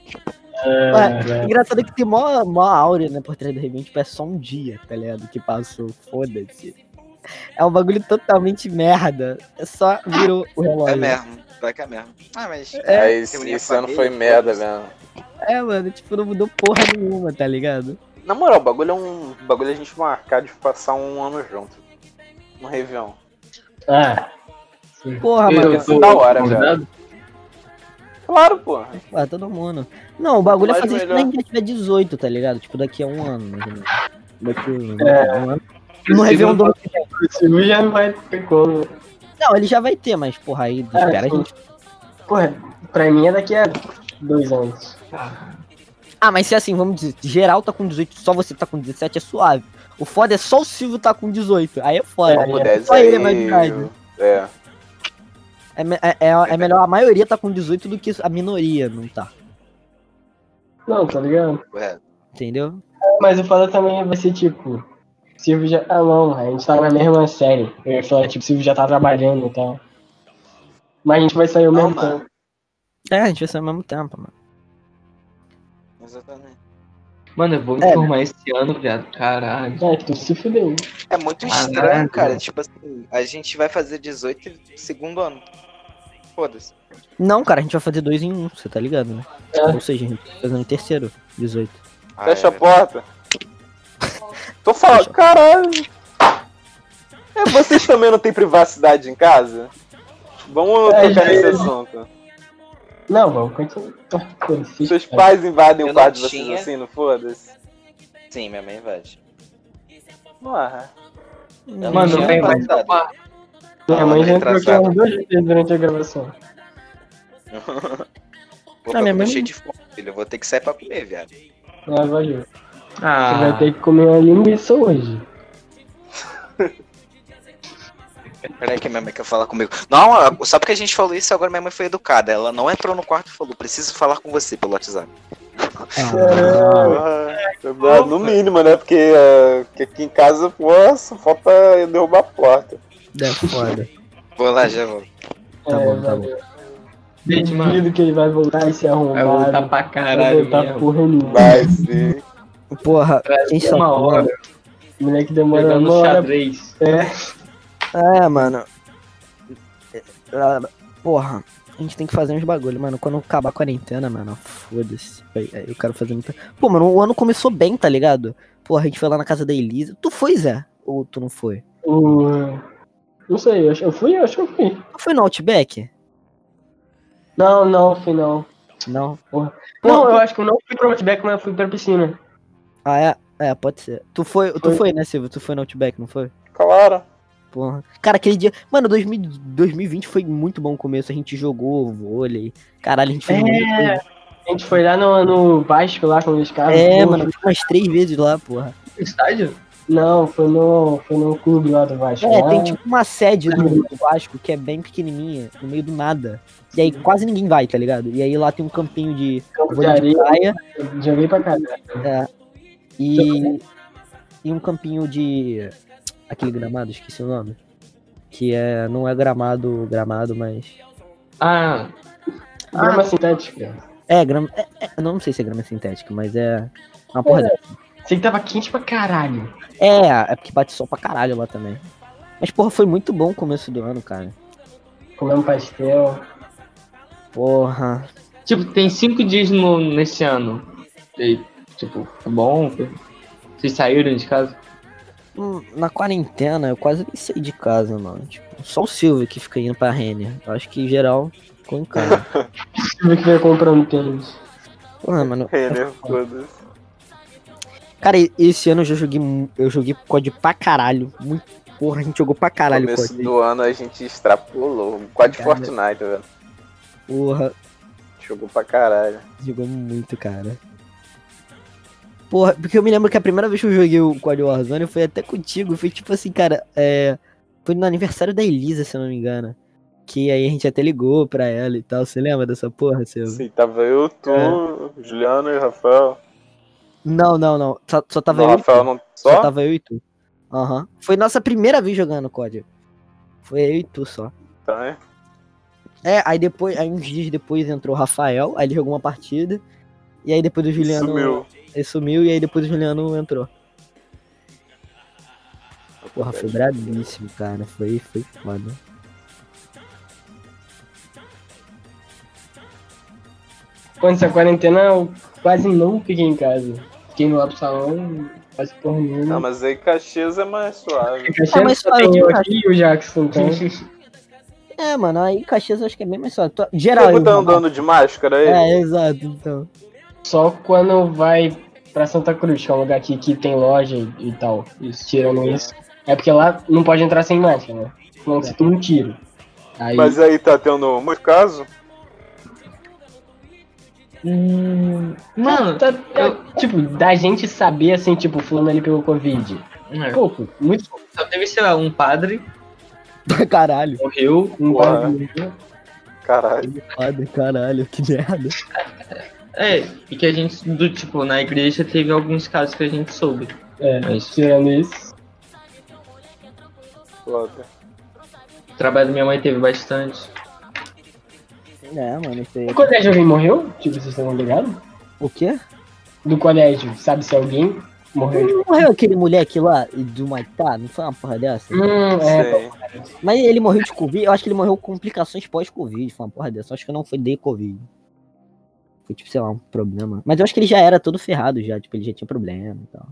Ué, engraçado é que tem mó, mó áurea, né, por trás do Réveillon. Tipo, é só um dia, tá ligado? Que passou, foda-se. É um bagulho totalmente merda. É só virou o relógio. É mesmo. Vai que é mesmo. Ah, mas. É, esse, a esse ano foi merda mesmo. É, mano, tipo, não mudou porra nenhuma, tá ligado? Na moral, o bagulho é um. o bagulho é a gente marcar de passar um ano junto. Um Réveillon. Ah, Porra, Eu mano. tô da hora, convidado? Claro, porra. Ah, todo mundo. Não, o bagulho é fazer isso melhor. quando a gente tiver 18, tá ligado? Tipo, daqui a um ano, mais ou menos. Daqui a É. um ano. No Réveillon do ano que vem. o Silvio já não vai ter como. Não, ele já vai ter, mas, porra, aí espera a gente. Porra, pra mim é daqui a dois anos. Ah, mas se assim, vamos dizer, geral tá com 18, só você tá com 17, é suave. O foda é só o Silvio tá com 18. Aí é foda. 10 só ele é mais de idade. É. É, é, é, é melhor a maioria tá com 18 do que a minoria não tá. Não, tá ligado? Correto. Entendeu? Mas o foda também vai ser tipo. Silvio já. Ah não, a gente tá na mesma série. Eu ia falar, tipo, Silvio já tá trabalhando e tal. Mas a gente vai sair ao mesmo mano. tempo. É, a gente vai ser ao mesmo tempo, mano. Exatamente. Mano, eu vou É, informar esse ano, viado. Caralho. É, tu se fudeu. É muito Caralho. estranho, cara. Tipo assim, a gente vai fazer 18 segundo ano. Foda-se. Não, cara, a gente vai fazer dois em um, você tá ligado, né? É. Ou seja, a gente tá fazendo em terceiro, 18. Ah, Fecha a é. porta. Tô falando, caralho. É, vocês também não têm privacidade em casa? Vamos É, tocar nesse já- assunto. Não, vamos continuar. Ah, foda-se. Seus pais invadem Eu o quarto de vocês assim, não foda-se? Sim, minha mãe invade. Eu Mano, não vem, tomar. Minha mãe já entrou aqui umas duas vezes durante a gravação. Pô, [LAUGHS] Ah, minha eu tô mãe- cheio de fome, filho. Eu vou ter que sair pra comer, viado. Ah, valeu. Você Ah, vai ter que comer uma linguiça hoje. Peraí que minha mãe quer falar comigo. Não, só porque a gente falou isso, agora minha mãe foi educada. Ela não entrou no quarto e falou, preciso falar com você pelo WhatsApp. ah, no mínimo, né? Porque, que aqui em casa, pô, só falta eu derrubar a porta. É foda. Vou lá, já vou. Tá é, bom, tá valeu. gente, mano. Duvido que ele vai voltar e se arrumar. Vai voltar pra Vai caralho voltar mesmo. porra nenhuma. Vai sim. Porra, quem são? Uma hora, O moleque demora jogando uma hora. xadrez. É, É, mano. Ah, Porra, a gente tem que fazer uns bagulho, mano. Quando acabar a quarentena, mano, foda-se. Eu quero fazer muita. Pô, mano, o ano começou bem, tá ligado? Porra, a gente foi lá na casa da Elisa. Tu foi, Zé? Ou tu não foi? o. Não sei, eu fui, eu acho que eu fui. Tu foi no Outback? Não, não, fui não. Não. Não, Pô, eu acho que eu não fui pro Outback, mas eu fui pra piscina. Ah, é? É, pode ser. Tu foi, tu Foi. foi, né, Silvio? Tu foi no Outback, não foi? Claro. Porra. Cara, aquele dia. Mano, 2000, 2020 foi muito bom o começo. A gente jogou vôlei. Caralho, a gente fez É. muita coisa. A gente foi lá no, no Vasco, lá com os caras. É, Pô, mano, umas três vezes lá, porra. Estádio? Não, foi no, foi no clube lá do Vasco. É, lá. tem tipo uma sede do, do Vasco que é bem pequenininha, no meio do nada. E aí quase ninguém vai, tá ligado? E aí lá tem um campinho de campo de areia. praia Joguei pra caralho. é, e, e um campinho de. aquele gramado, esqueci o nome. Que é. não é gramado, gramado, mas. Ah, Grama sintética. É, grama. É, é, eu não sei se é grama sintética, mas é. Uma porra dessa. Sei que tava quente pra caralho. É, é porque bate sol pra caralho lá também. Mas, porra, foi muito bom o começo do ano, cara. Comemos pastel. Porra. tipo, tem cinco dias no, nesse ano. E, tipo, tá bom? Vocês saíram de casa? Hum, Na quarentena, eu quase nem saí de casa, mano. Tipo, só o Silvio que fica indo pra Renner. Eu acho que, em geral, ficou em casa. [LAUGHS] Tive que ver comprando tênis. Porra, mano. Renner, foda-se. Cara, esse ano eu já joguei. Eu joguei COD pra caralho. Muito. Porra, a gente jogou pra caralho começo COD. do ano a gente extrapolou. Quase Cara. Fortnite, velho. Porra, Jogou pra caralho. jogou muito, cara. Porra, porque eu me lembro que a primeira vez que eu joguei o COD Warzone foi até contigo. Foi tipo assim, cara. É. Foi no aniversário da Elisa, se eu não me engano. Que aí a gente até ligou pra ela e tal. Você lembra dessa porra, Silvio? Sim, tava eu, tu, É. Juliano e Rafael. Não, não, não. Só, só tava não, eu e Rafael tu. não. Só Só? tava eu e tu. Aham. Foi nossa primeira vez jogando COD. Foi eu e tu só. Tá, hein? É, aí depois, aí uns dias depois entrou o Rafael, aí ele jogou uma partida. E aí depois o Juliano. Sumiu. Ele sumiu e aí depois o Juliano entrou. Porra, foi brabíssimo, cara. Foi, foi foda. Quando essa quarentena, eu quase não fiquei em casa. Fiquei lá pro salão, quase porra nenhuma. Não, mas aí Caxias é mais suave. Caxias Ah, mas só fala tem eu aqui e o Jackson, então. [LAUGHS] É, mano, aí Caxias eu acho que é bem mais só. Geral, Nego tá andando de máscara aí? É, exato, então. Só quando vai pra Santa Cruz, que é um lugar aqui que tem loja e, e tal. Isso, tirando isso. É porque lá não pode entrar sem máscara, né? Senão você toma um tiro. Aí, Mas aí tá tendo muito caso? Hum, mano, Tá- tá- tipo, da gente saber assim, tipo, fulano ali pegou Covid. é, Pouco, muito pouco. só teve, sei lá, um padre [LAUGHS] Caralho. morreu. Um Porra. bagulho. Caralho. Foda, caralho, que merda. [LAUGHS] É, e que a gente, do tipo, na igreja teve alguns casos que a gente soube. É, Mas tirando isso. O trabalho da minha mãe teve bastante. É, mano, isso aí. O colégio alguém morreu? Tipo, vocês estão ligados? O quê? Do colégio, sabe se alguém morreu? Não morreu aquele moleque lá do Maitá? Não foi uma porra dessa? Hum, é. Mas ele morreu de Covid? Eu acho que ele morreu com complicações pós-Covid. Foi uma porra dessa. Eu acho que não foi de Covid. Foi tipo, sei lá, um problema. Mas eu acho que ele já era todo ferrado já. Tipo, ele já tinha problema e tal.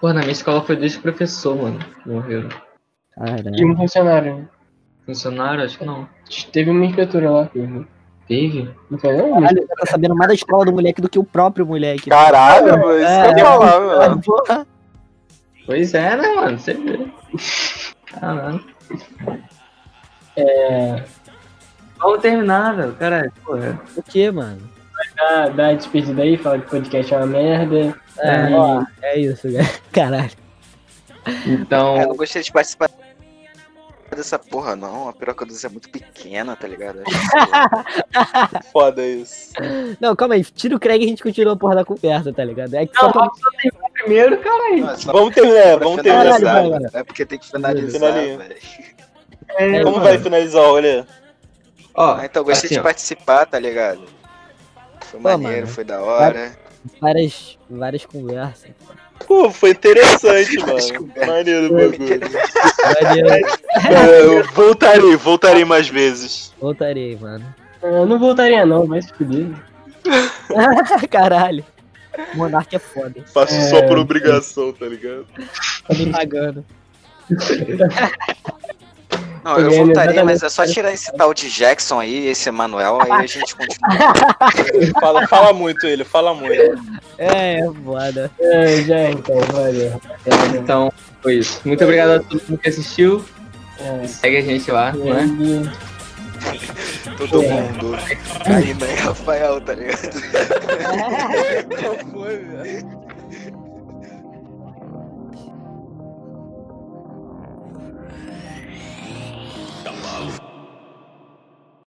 Pô, na minha escola foi desde o professor, mano. que Morreu. E um funcionário. né? Funcionário, acho que não. Teve uma inspetora lá. Teve? Não foi não? Caralho, tá sabendo mais da escola do moleque do que o próprio moleque. Caralho, mano, isso que eu ia falar, mano. Pois é, né, mano? Você vê. Caralho. É, Vamos terminar, velho. Caralho, porra. O que, mano? Dá, dá a despedida aí, fala que o podcast é uma merda. É, E- ó, é isso, cara. [LAUGHS] Caralho. Então, É, eu não gostei de participar dessa porra, não. A piroca do Zé é muito pequena, tá ligado? [LAUGHS] Foda isso. Não, calma aí. Tira o Craig e a gente continua a porra da conversa, tá ligado? É que só Não, pra... Primeiro, caralho. Não, é só Vamos terminar, pra vamos terminar. É porque tem que finalizar. É, Como vai finalizar o rolê? ó, então eu gostei assim, de ó. participar, tá ligado? Foi Pô, maneiro, mano. foi da hora. várias, várias conversas. Pô, foi interessante, [LAUGHS] mano. Maneiro o bagulho. Maneiro. É, eu voltarei, voltarei mais vezes. Voltarei, mano. eu não voltaria não, se fuder. [LAUGHS] Caralho. Monark é foda. Faço É. só por obrigação, tá ligado? Tá me pagando. [LAUGHS] Não, eu É, voltaria, mas é só tirar esse tal de Jackson aí, esse Emanuel, aí a gente continua. Fala, fala muito ele, fala muito. É, é foda. É, já então, valeu. Então, foi isso. Muito obrigado a todo mundo que assistiu. É, Segue a gente lá, é? e- [LAUGHS] Todo mundo. Aí, né, Rafael, tá ligado? É. [LAUGHS] Qual foi, velho?